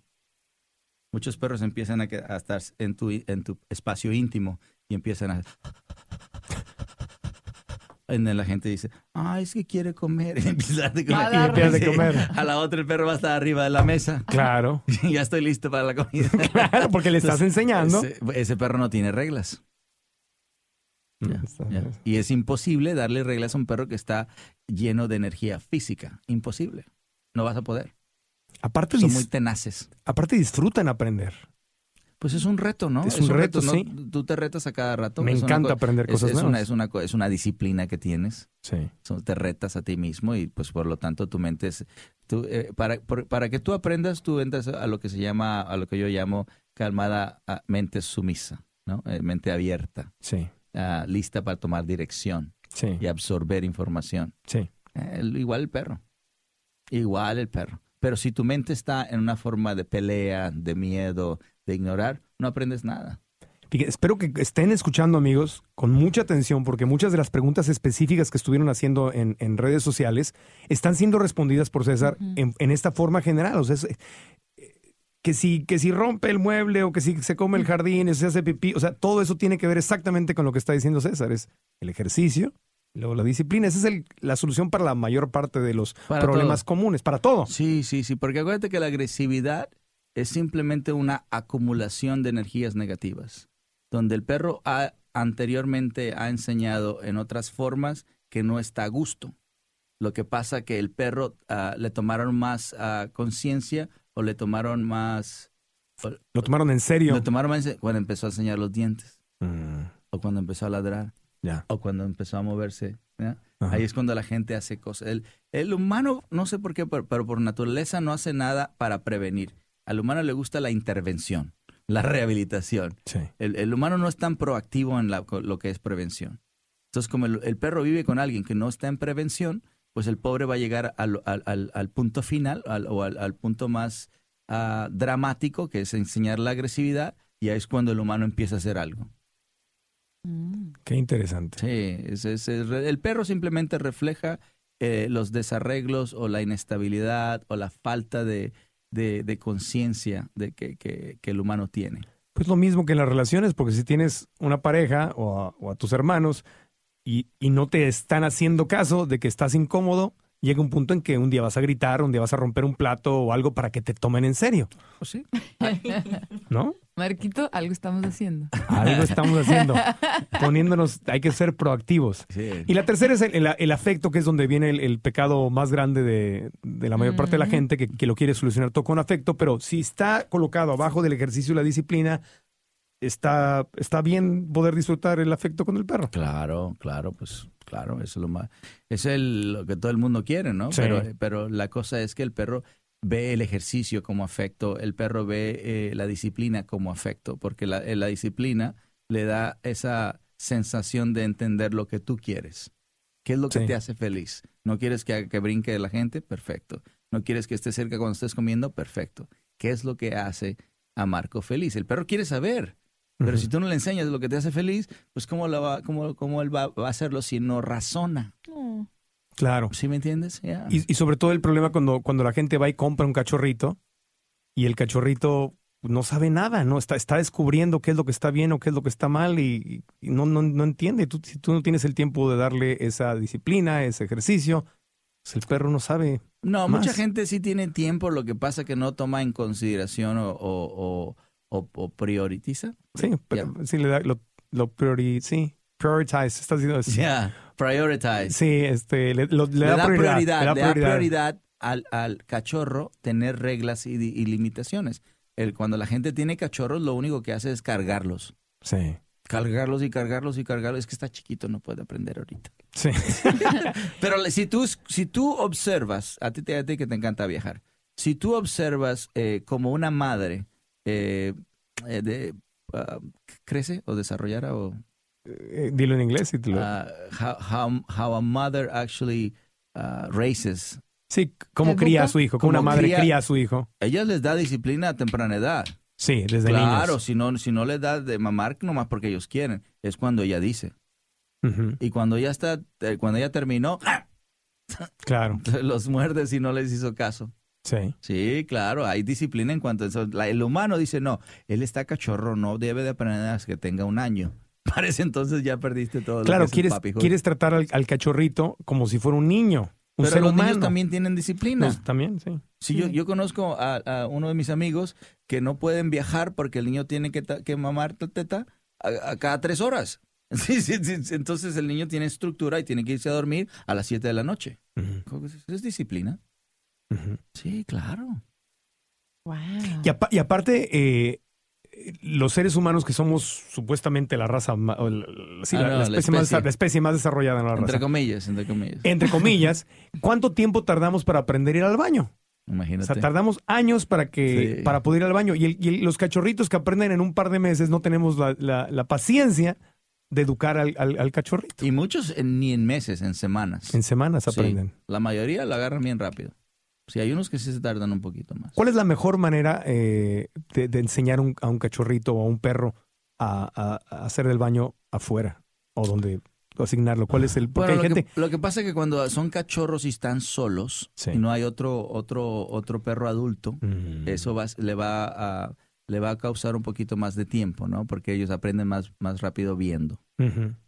Muchos perros empiezan a, a estar en tu, en tu espacio íntimo y empiezan a... Y la gente dice, ah, es que quiere comer. <laughs> Y empieza a a comer. dar- empieza a comer. A la otra el perro va a estar arriba de la mesa. Claro. <laughs> ya estoy listo para la comida. <laughs> Claro, porque le estás enseñando. Ese, ese perro no tiene reglas. Y es imposible darle reglas a un perro que está lleno de energía física. Imposible. No vas a poder. Aparte, Son muy tenaces. aparte disfrutan aprender. Pues es un reto, ¿no? Es un reto, ¿no? sí. Tú te retas a cada rato. Me Es una encanta co- aprender es- cosas es nuevas. Una, es, una, es una disciplina que tienes. Sí. So, te retas a ti mismo y pues por lo tanto tu mente es... tú, eh, para, por- para que tú aprendas, tú entras a lo que se llama, a lo que yo llamo calmada ah, mente sumisa, ¿no? Eh, mente abierta, Sí. Ah, lista para tomar dirección Sí. y absorber información. Sí. Eh, igual el perro. Igual el perro. Pero si tu mente está en una forma de pelea, de miedo, de ignorar, no aprendes nada. Espero que estén escuchando, amigos, con mucha atención, porque muchas de las preguntas específicas que estuvieron haciendo en, en redes sociales están siendo respondidas por César en, en esta forma general. O sea, es, que, si, que si rompe el mueble o que si se come el jardín, o se hace pipí, o sea, todo eso tiene que ver exactamente con lo que está diciendo César. Es el ejercicio, luego la disciplina. Esa es el- la solución para la mayor parte de los Para problemas comunes, para todo. Sí, sí, sí, porque acuérdate que la agresividad es simplemente una acumulación de energías negativas. donde el perro ha, anteriormente ha enseñado en otras formas que no está a gusto. Lo que pasa que el perro ah, le tomaron más ah, conciencia o le tomaron más... Lo tomaron en serio. Lo tomaron más en- cuando empezó a enseñar los dientes Mm, o cuando empezó a ladrar ya. o cuando empezó a moverse. Ahí es cuando la gente hace cosas. El, el humano, no sé por qué, pero, pero por naturaleza no hace nada para prevenir. Al humano le gusta la intervención, la rehabilitación. Sí. El, el humano no es tan proactivo en la- lo que es prevención. Entonces, como el, el perro vive con alguien que no está en prevención, pues el pobre va a llegar al, al- al- al punto final al- o al, al punto más ah, dramático, que es enseñar la agresividad, y ahí es cuando el humano empieza a hacer algo. Mm. Qué interesante. Sí, es- es- es re- el perro simplemente refleja eh, los desarreglos o la inestabilidad o la falta de, de- de conciencia de que, que- que el humano tiene. Pues lo mismo que en las relaciones, porque si tienes una pareja o a, o a tus hermanos y, y no te están haciendo caso de que estás incómodo, llega un punto en que un día vas a gritar, un día vas a romper un plato o algo para que te tomen en serio, ¿O sí? <laughs> ¿no? Marquito, algo estamos haciendo. Algo estamos haciendo, <laughs> poniéndonos, hay que ser proactivos. Sí. Y la tercera es el, el- el afecto, que es donde viene el, el pecado más grande de, de la mayor parte de la Mm. gente que, que lo quiere solucionar todo con afecto, pero si está colocado abajo del ejercicio y la disciplina, está, está bien poder disfrutar el afecto con el perro. Claro, claro, pues claro, eso es lo más, es el, lo que todo el mundo quiere, ¿no? Sí. Pero, pero la cosa es que el perro ve el ejercicio como afecto, el perro ve eh, la disciplina como afecto, porque la, eh, la disciplina le da esa sensación de entender lo que tú quieres. ¿Qué es lo que Sí. te hace feliz? ¿No quieres que, que brinque la gente? Perfecto. ¿No quieres que esté cerca cuando estés comiendo? Perfecto. ¿Qué es lo que hace a Marco feliz? El perro quiere saber. Pero si tú no le enseñas lo que te hace feliz, pues ¿cómo, va, cómo, cómo él va, va a hacerlo si no razona? Claro. ¿Sí me entiendes? Y, y sobre todo el problema cuando, cuando la gente va y compra un cachorrito y el cachorrito no sabe nada, ¿no? Está, está descubriendo qué es lo que está bien o qué es lo que está mal y, y no, no, no entiende. Tú, si tú no tienes el tiempo de darle esa disciplina, ese ejercicio, pues el perro no sabe. no, más. mucha gente sí tiene tiempo, lo que pasa que no toma en consideración o, o, o, o- o prioritiza. Sí, pero sí le da, lo, lo priori, sí, prioritize, estás diciendo así. Ya, prioritize. Sí, este, le, lo- le le, da, da prioridad, prioridad, le da prioridad al, al cachorro tener reglas y, y limitaciones. El, cuando la gente tiene cachorros, lo único que hace es cargarlos. Sí, Cargarlos y cargarlos y cargarlos. Es que está chiquito, no puede aprender ahorita. sí. <laughs> <laughs> Pero si tú, si tú observas, a ti, te- a ti que te encanta viajar, si tú observas eh, como una madre eh, eh, de, ah, crece o desarrollara o Eh, dilo en inglés y te lo... ah, how, how, how a mother actually ah, raises, sí, cómo cría a su hijo, cómo una ¿Cómo madre cría? cría a su hijo. ella les da disciplina a temprana edad. Sí, desde claro, niños. si no, si no les da de mamar nomás porque ellos quieren, es cuando ella dice. Y cuando ya está, cuando ella terminó, Claro, <laughs> los muerdes y no les hizo caso. Sí. Sí, claro, hay disciplina en cuanto a eso. La- el humano dice, no, él está cachorro, no debe de aprender hasta que tenga un año. <laughs> Parece entonces ya perdiste todo lo Claro, que es el quieres, quieres tratar al, al cachorrito como si fuera un niño, un Pero ser los humano. niños también tienen disciplina. Pues, también, sí. Sí, yo, yo conozco a, a uno de mis amigos que no pueden viajar porque el niño tiene que, que mamar teta a, a cada tres horas. <laughs> Sí, sí, sí, Entonces el niño tiene estructura y tiene que irse a dormir a las siete de la noche. ¿Eso es disciplina? Sí, claro. Wow. Y, apa- y aparte, eh, los seres humanos que somos supuestamente la raza, o la, especie, Más, desarrollada en la Entre raza. comillas, entre comillas. Entre comillas, <laughs> ¿cuánto tiempo tardamos para aprender a ir al baño? O Imagínate. sea, tardamos años para que Sí. para poder ir al baño. Y, el- y el- los cachorritos que aprenden en un par de meses no tenemos la, la- la paciencia de educar al, al- al cachorrito. Y muchos en- ni en meses, en semanas. En semanas Sí. aprenden. La mayoría lo agarran bien rápido. Sí, hay unos que sí se tardan un poquito más. ¿Cuál es la mejor manera eh, de, de enseñar un- a un cachorrito o a un perro a, a- a hacer del baño afuera o donde asignarlo? ¿Cuál es el? Porque Bueno, hay lo, gente. que, lo que pasa es que cuando son cachorros y están solos Sí. y no hay otro otro otro perro adulto, Mm. eso va, le va a le va a causar un poquito más de tiempo, ¿no? Porque ellos aprenden más más rápido viendo.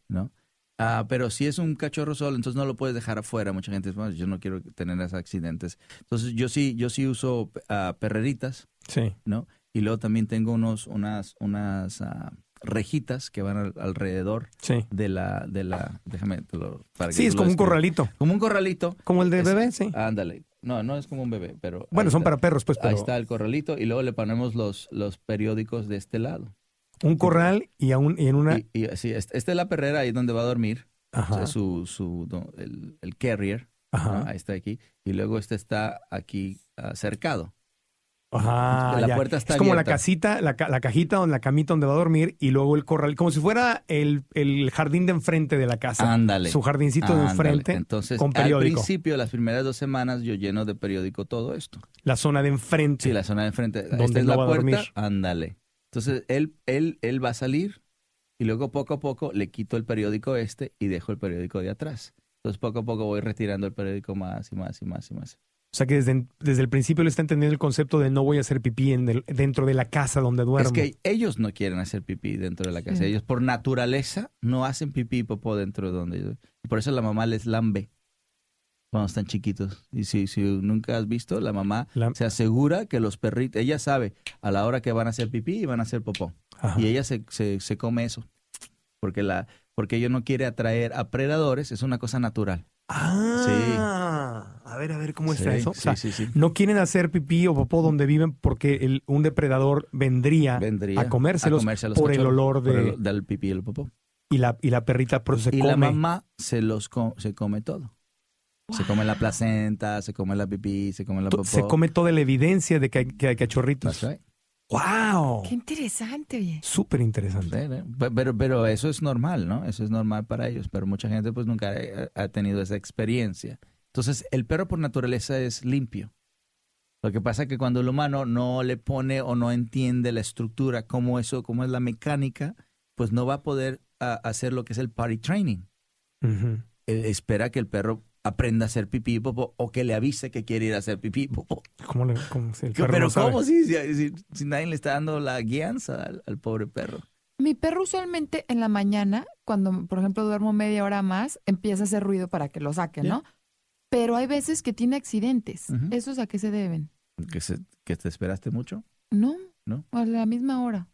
¿no? Ah, pero si es un cachorro solo, entonces no lo puedes dejar afuera. Mucha gente dice, "Bueno, yo no quiero tener esos accidentes. Entonces yo sí yo sí uso ah, perreritas, Sí. ¿no? Y luego también tengo unos unas unas ah, rejitas que van al- alrededor Sí. de la, de la, déjame, te lo- para que Sí, es como un corralito. Como un corralito. Como el de Es- bebé, sí. Ándale. No, no es como un bebé, pero. Bueno, ahí son está. para perros, pues, Ahí pero está el corralito y luego le ponemos los, los periódicos de este lado. Un corral y, a un- y en una... Y, y así, este- esta es la perrera ahí donde va a dormir. O Ajá, sea, su, su, el, el carrier. ¿no? ajá, Ahí está aquí. Y luego este está aquí ah, cercado. ajá, la ya. puerta está Es como la casita, la, ca- la cajita, donde la camita donde va a dormir y luego el corral, como si fuera el, el jardín de enfrente de la casa. Ándale. Su jardincito de enfrente Entonces, con al principio, las primeras dos semanas, yo lleno de periódico todo esto. La zona de enfrente. Sí, la zona de enfrente. Donde Esta es la va puerta. Ándale. Entonces, él, él, él va a salir y luego poco a poco le quito el periódico este y dejo el periódico de atrás. Entonces, poco a poco voy retirando el periódico más y más y más y más. O sea que desde, desde el principio le está entendiendo el concepto de no voy a hacer pipí en el- dentro de la casa donde duermo. Es que ellos no quieren hacer pipí dentro de la casa. Sí. Ellos por naturaleza no hacen pipí y popó dentro de donde ellos. Y por eso la mamá les lambe cuando están chiquitos. Y si, si nunca has visto, la mamá La- se asegura que los perritos, ella sabe a la hora que van a hacer pipí y van a hacer popó. Ajá. Y ella se, se, se come eso. Porque, la, porque ella no quiere atraer a predadores, es una cosa natural. Ah, a ver, a ver, ¿cómo está Sí, eso? O sí, sea, sí, sí. no quieren hacer pipí o popó donde viven porque el- un depredador vendría, Vendría a comérselos a por el olor de- el- del pipí y el popó. y la, y la perrita por eso se y come. la mamá se los co- se come todo. Se come la placenta, se come la pipí, se come la popó. se come toda la evidencia de que hay, que hay cachorritos. That's right. ¡Wow! Qué interesante, oye. Súper interesante. Sí, ¿eh? Pero, pero eso es normal, ¿no? Eso es normal para ellos, pero mucha gente pues nunca ha- ha tenido esa experiencia. Entonces, el perro por naturaleza es limpio. Lo que pasa es que cuando el humano no le pone o no entiende la estructura, cómo eso, cómo es la mecánica, pues no va a poder ah, hacer lo que es el party training. Eh, espera que el perro aprenda a hacer pipí y popó o que le avise que quiere ir a hacer pipí y popó. ¿Cómo le- cómo si el perro Pero no? ¿cómo si, si, si- si nadie le está dando la guianza al, al pobre perro? Mi perro usualmente en la mañana, cuando por ejemplo duermo media hora más, empieza a hacer ruido para que lo saquen, ¿no? Pero hay veces que tiene accidentes. Ujú. ¿Esos a qué se deben? ¿Que, se- que te esperaste mucho? No, ¿No? a la misma hora.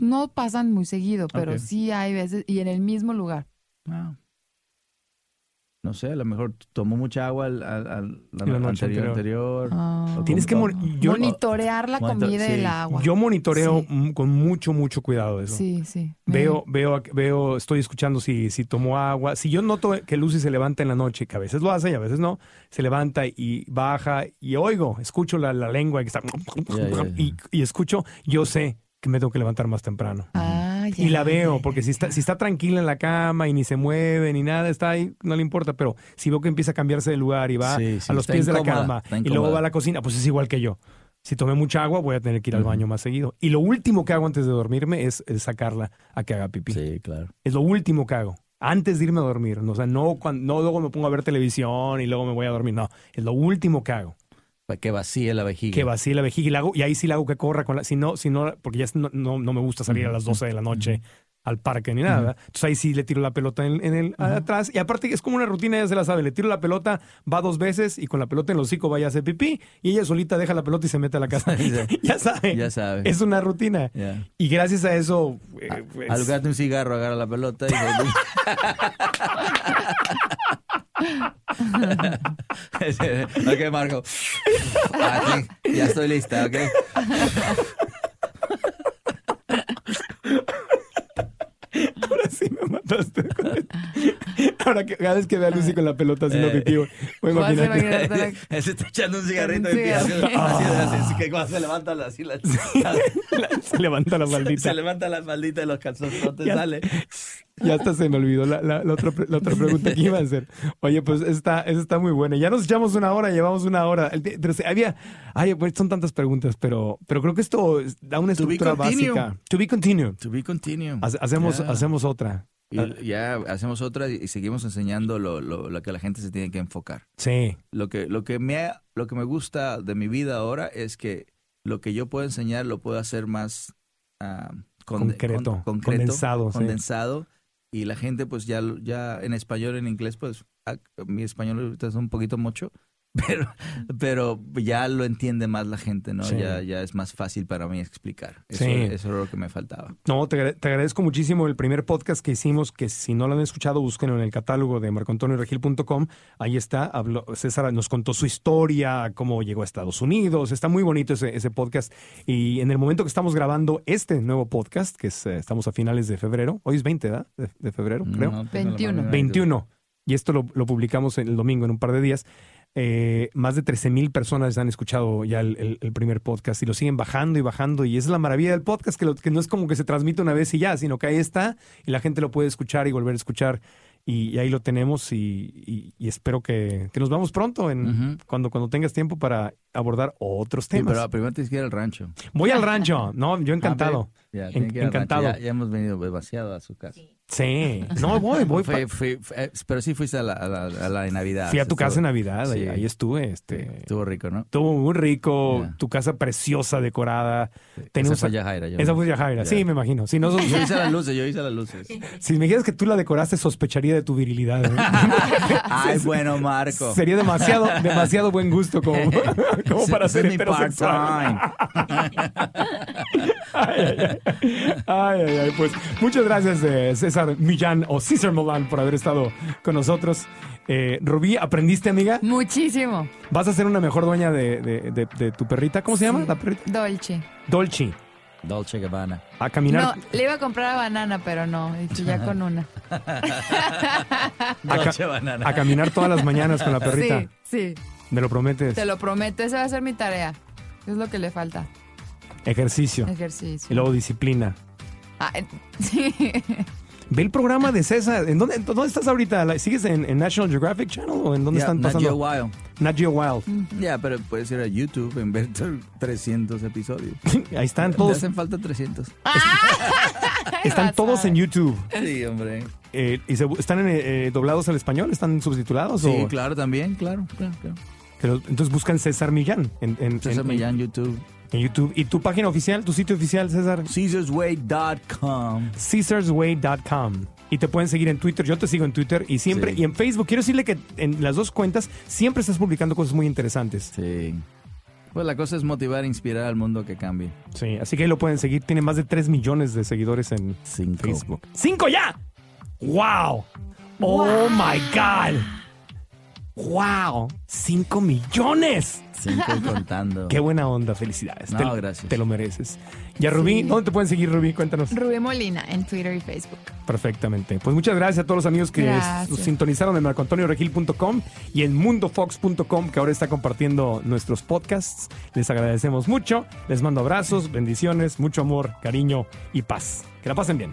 No pasan muy seguido, pero Ok. sí hay veces y en el mismo lugar. Ah. No sé, a lo mejor tomó mucha agua al, al- al- la, La noche anterior. anterior. Ah. Tienes que... Yo, monitorear la Monitor- comida y el agua. yo monitoreo Sí. mm, con mucho, mucho cuidado eso. sí, sí. Veo, veo, veo, estoy escuchando si, si tomó agua. Si yo noto que Lucy se levanta en la noche, que a veces lo hace y a veces no, se levanta y baja y oigo, escucho la, la lengua que está. Y, y escucho, yo sé que me tengo que levantar más temprano. Ah, ya, Y la veo, ya, porque si está, si está tranquila en la cama y ni se mueve ni nada, está ahí, no le importa. Pero si veo que empieza a cambiarse de lugar y va Sí, sí, a los pies de la cama y luego va a la cocina, pues es igual que yo. Si tomé mucha agua, voy a tener que ir al baño más seguido. Y lo último que hago antes de dormirme es, es sacarla a que haga pipí. Sí, claro. Es lo último que hago. Antes de irme a dormir. O sea, no, cuando, no luego me pongo a ver televisión y luego me voy a dormir. No, es lo último que hago. Que vacíe la vejiga. Que vacíe la vejiga y, la hago, y ahí sí la hago que corra. Con la, si no, si no, porque ya no, no, no me gusta salir a las 12 de la noche al parque ni nada. ¿verdad? Entonces ahí sí le tiro la pelota en, en el atrás. Y aparte es como una rutina, ya se la sabe. Le tiro la pelota, va dos veces y con la pelota en el hocico vaya a hacer pipí. Y ella solita deja la pelota y se mete a la casa. <laughs> <laughs> Ya sabe. Ya sabes. Es una rutina. Y gracias a eso... eh, pues, Al un cigarro, agarra la pelota y... <laughs> <laughs> ok, Marco. Aquí, ya estoy lista, ok. <laughs> Ahora sí me mataste. <laughs> Ahora que cada vez que vea a Lucy con la pelota haciendo Eh. pipí, voy a imaginar <laughs> se está echando un cigarrito y empieza así, cigarrillo. así, así, así, que cuando se levanta la, así la, <laughs> se levanta la maldita. se levanta la maldita de los calzones, Ya. sale. Ya hasta se me olvidó la, la- la otra, la otra pregunta que iba a hacer. Oye, pues esta, esa está muy buena. Ya nos echamos una hora, llevamos una hora. El te- pero se- había, ay, pues son tantas preguntas, pero, pero creo que esto es- da una To be estructura básica. To be continued. To be continue. Hace- Hacemos, hacemos otra. Y ya hacemos otra y seguimos enseñando lo, lo, lo que la gente se tiene que enfocar. Sí. Lo que, lo, que me, lo que me gusta de mi vida ahora es que lo que yo puedo enseñar lo puedo hacer más ah, Concreto, con- concreto, condensado, sí. condensado. Y la gente pues ya, ya en español, en inglés, pues ah, mi español es un poquito mucho, <laughs> pero, pero ya lo entiende más la gente, ¿no? Sí. Ya, ya es más fácil para mí explicar. Eso, Sí. eso era lo que me faltaba. No, te, agra- te agradezco muchísimo el primer podcast que hicimos, que si no lo han escuchado, búsquenlo en el catálogo de marcoantonioregil.com. Ahí está. Habló, César nos contó su historia, cómo llegó a Estados Unidos. Está muy bonito ese, ese podcast. Y en el momento que estamos grabando este nuevo podcast, que es, eh, estamos a finales de febrero, hoy es 20, ¿verdad? De, de febrero, creo. No la 21. menor idea. 21. Y esto lo, lo publicamos el domingo en un par de días. Eh, más de 13 mil personas han escuchado ya el, el- el primer podcast y lo siguen bajando y bajando. Y esa es la maravilla del podcast, que, lo- que no es como que se transmite una vez y ya, sino que ahí está y la gente lo puede escuchar y volver a escuchar. Y, y ahí lo tenemos y, y- y espero que, que nos vamos pronto en, cuando, cuando tengas tiempo para abordar otros Sí, temas. pero primero tienes que ir al rancho. Voy al rancho, no, yo encantado. Ya, En- tiene que ir al rancho. encantado. Ya, ya hemos venido demasiado a su casa. Sí, no, voy, voy. Fui- fui- fui- eh, pero sí fuiste a la, a la, a la de Navidad. Fui a tu Estuvo- casa en Navidad, sí. ahí estuve. Este, Estuvo rico, ¿no? Estuvo muy rico, tu casa preciosa, decorada. Esa Tenemos- fue Yajaira. yo- Esa fue Yajaira, Ya. sí, me imagino. Si, no, sos- Yo hice las luces, yo hice las luces. <laughs> si me dijeras que tú la decoraste, sospecharía de tu virilidad. ¿eh? <laughs> Ay, bueno, Marco. Sería demasiado, demasiado buen gusto como, <laughs> como para ser heterosexual. Ay, ay, ay. Ay. Pues muchas gracias, eh, César Millán o César Milán, por haber estado con nosotros. Eh, Rubí, ¿aprendiste, amiga? Muchísimo. ¿Vas a ser una mejor dueña de, de- de- de tu perrita? ¿Cómo se llama la perrita? Dolce. Dolce. Dolce Gabbana. A caminar. No, le iba a comprar a banana, pero no. Ya con una. <laughs> a, Dolce Banana. a caminar todas las mañanas con la perrita. Sí, sí. ¿Me lo prometes? Te lo prometo. Esa va a ser mi tarea. Es lo que le falta. Ejercicio. Ejercicio. Y luego disciplina. Ah, <laughs> sí. Ve el programa de César. ¿En dónde, estás ahorita? ¿La- ¿Sigues en, en National Geographic Channel o en dónde están Nat pasando? Geo Wild. Nat Geo Wild. Ya, pero puedes ir a YouTube en ver 300 episodios. <laughs> Ahí están Te todos. hacen falta 300. <laughs> <laughs> Están todos en YouTube. Sí, hombre. Eh, ¿Y se- están en, eh, doblados al español? ¿Están subtitulados? Sí, o- claro, también, claro, claro, claro. Pero, entonces buscan César Millán en, en- César en- Millán, YouTube. En YouTube. ¿Y tu página oficial, tu sitio oficial, César? CaesarsWay.com. CaesarsWay.com. Y te pueden seguir en Twitter. Yo te sigo en Twitter y siempre. Sí. Y en Facebook. Quiero decirle que en las dos cuentas siempre estás publicando cosas muy interesantes. Sí. Pues la cosa es motivar e inspirar al mundo que cambie. Sí, así que ahí lo pueden seguir. Tiene más de 3 millones de seguidores en Cinco. Facebook. ¡Cinco ya! ¡Wow! ¡Oh my God! ¡Wow! ¡Cinco millones! Cinco y contando. <laughs> ¡Qué buena onda! Felicidades. No, te, gracias. Te lo mereces. Ya, Rubí, ¿dónde te pueden seguir, Rubí? Cuéntanos. Rubí Molina en Twitter y Facebook. Perfectamente. Pues muchas gracias a todos los amigos que nos sintonizaron en marcoantonioregil.com y en mundofox.com que ahora está compartiendo nuestros podcasts. Les agradecemos mucho. Les mando abrazos, bendiciones, mucho amor, cariño y paz. Que la pasen bien.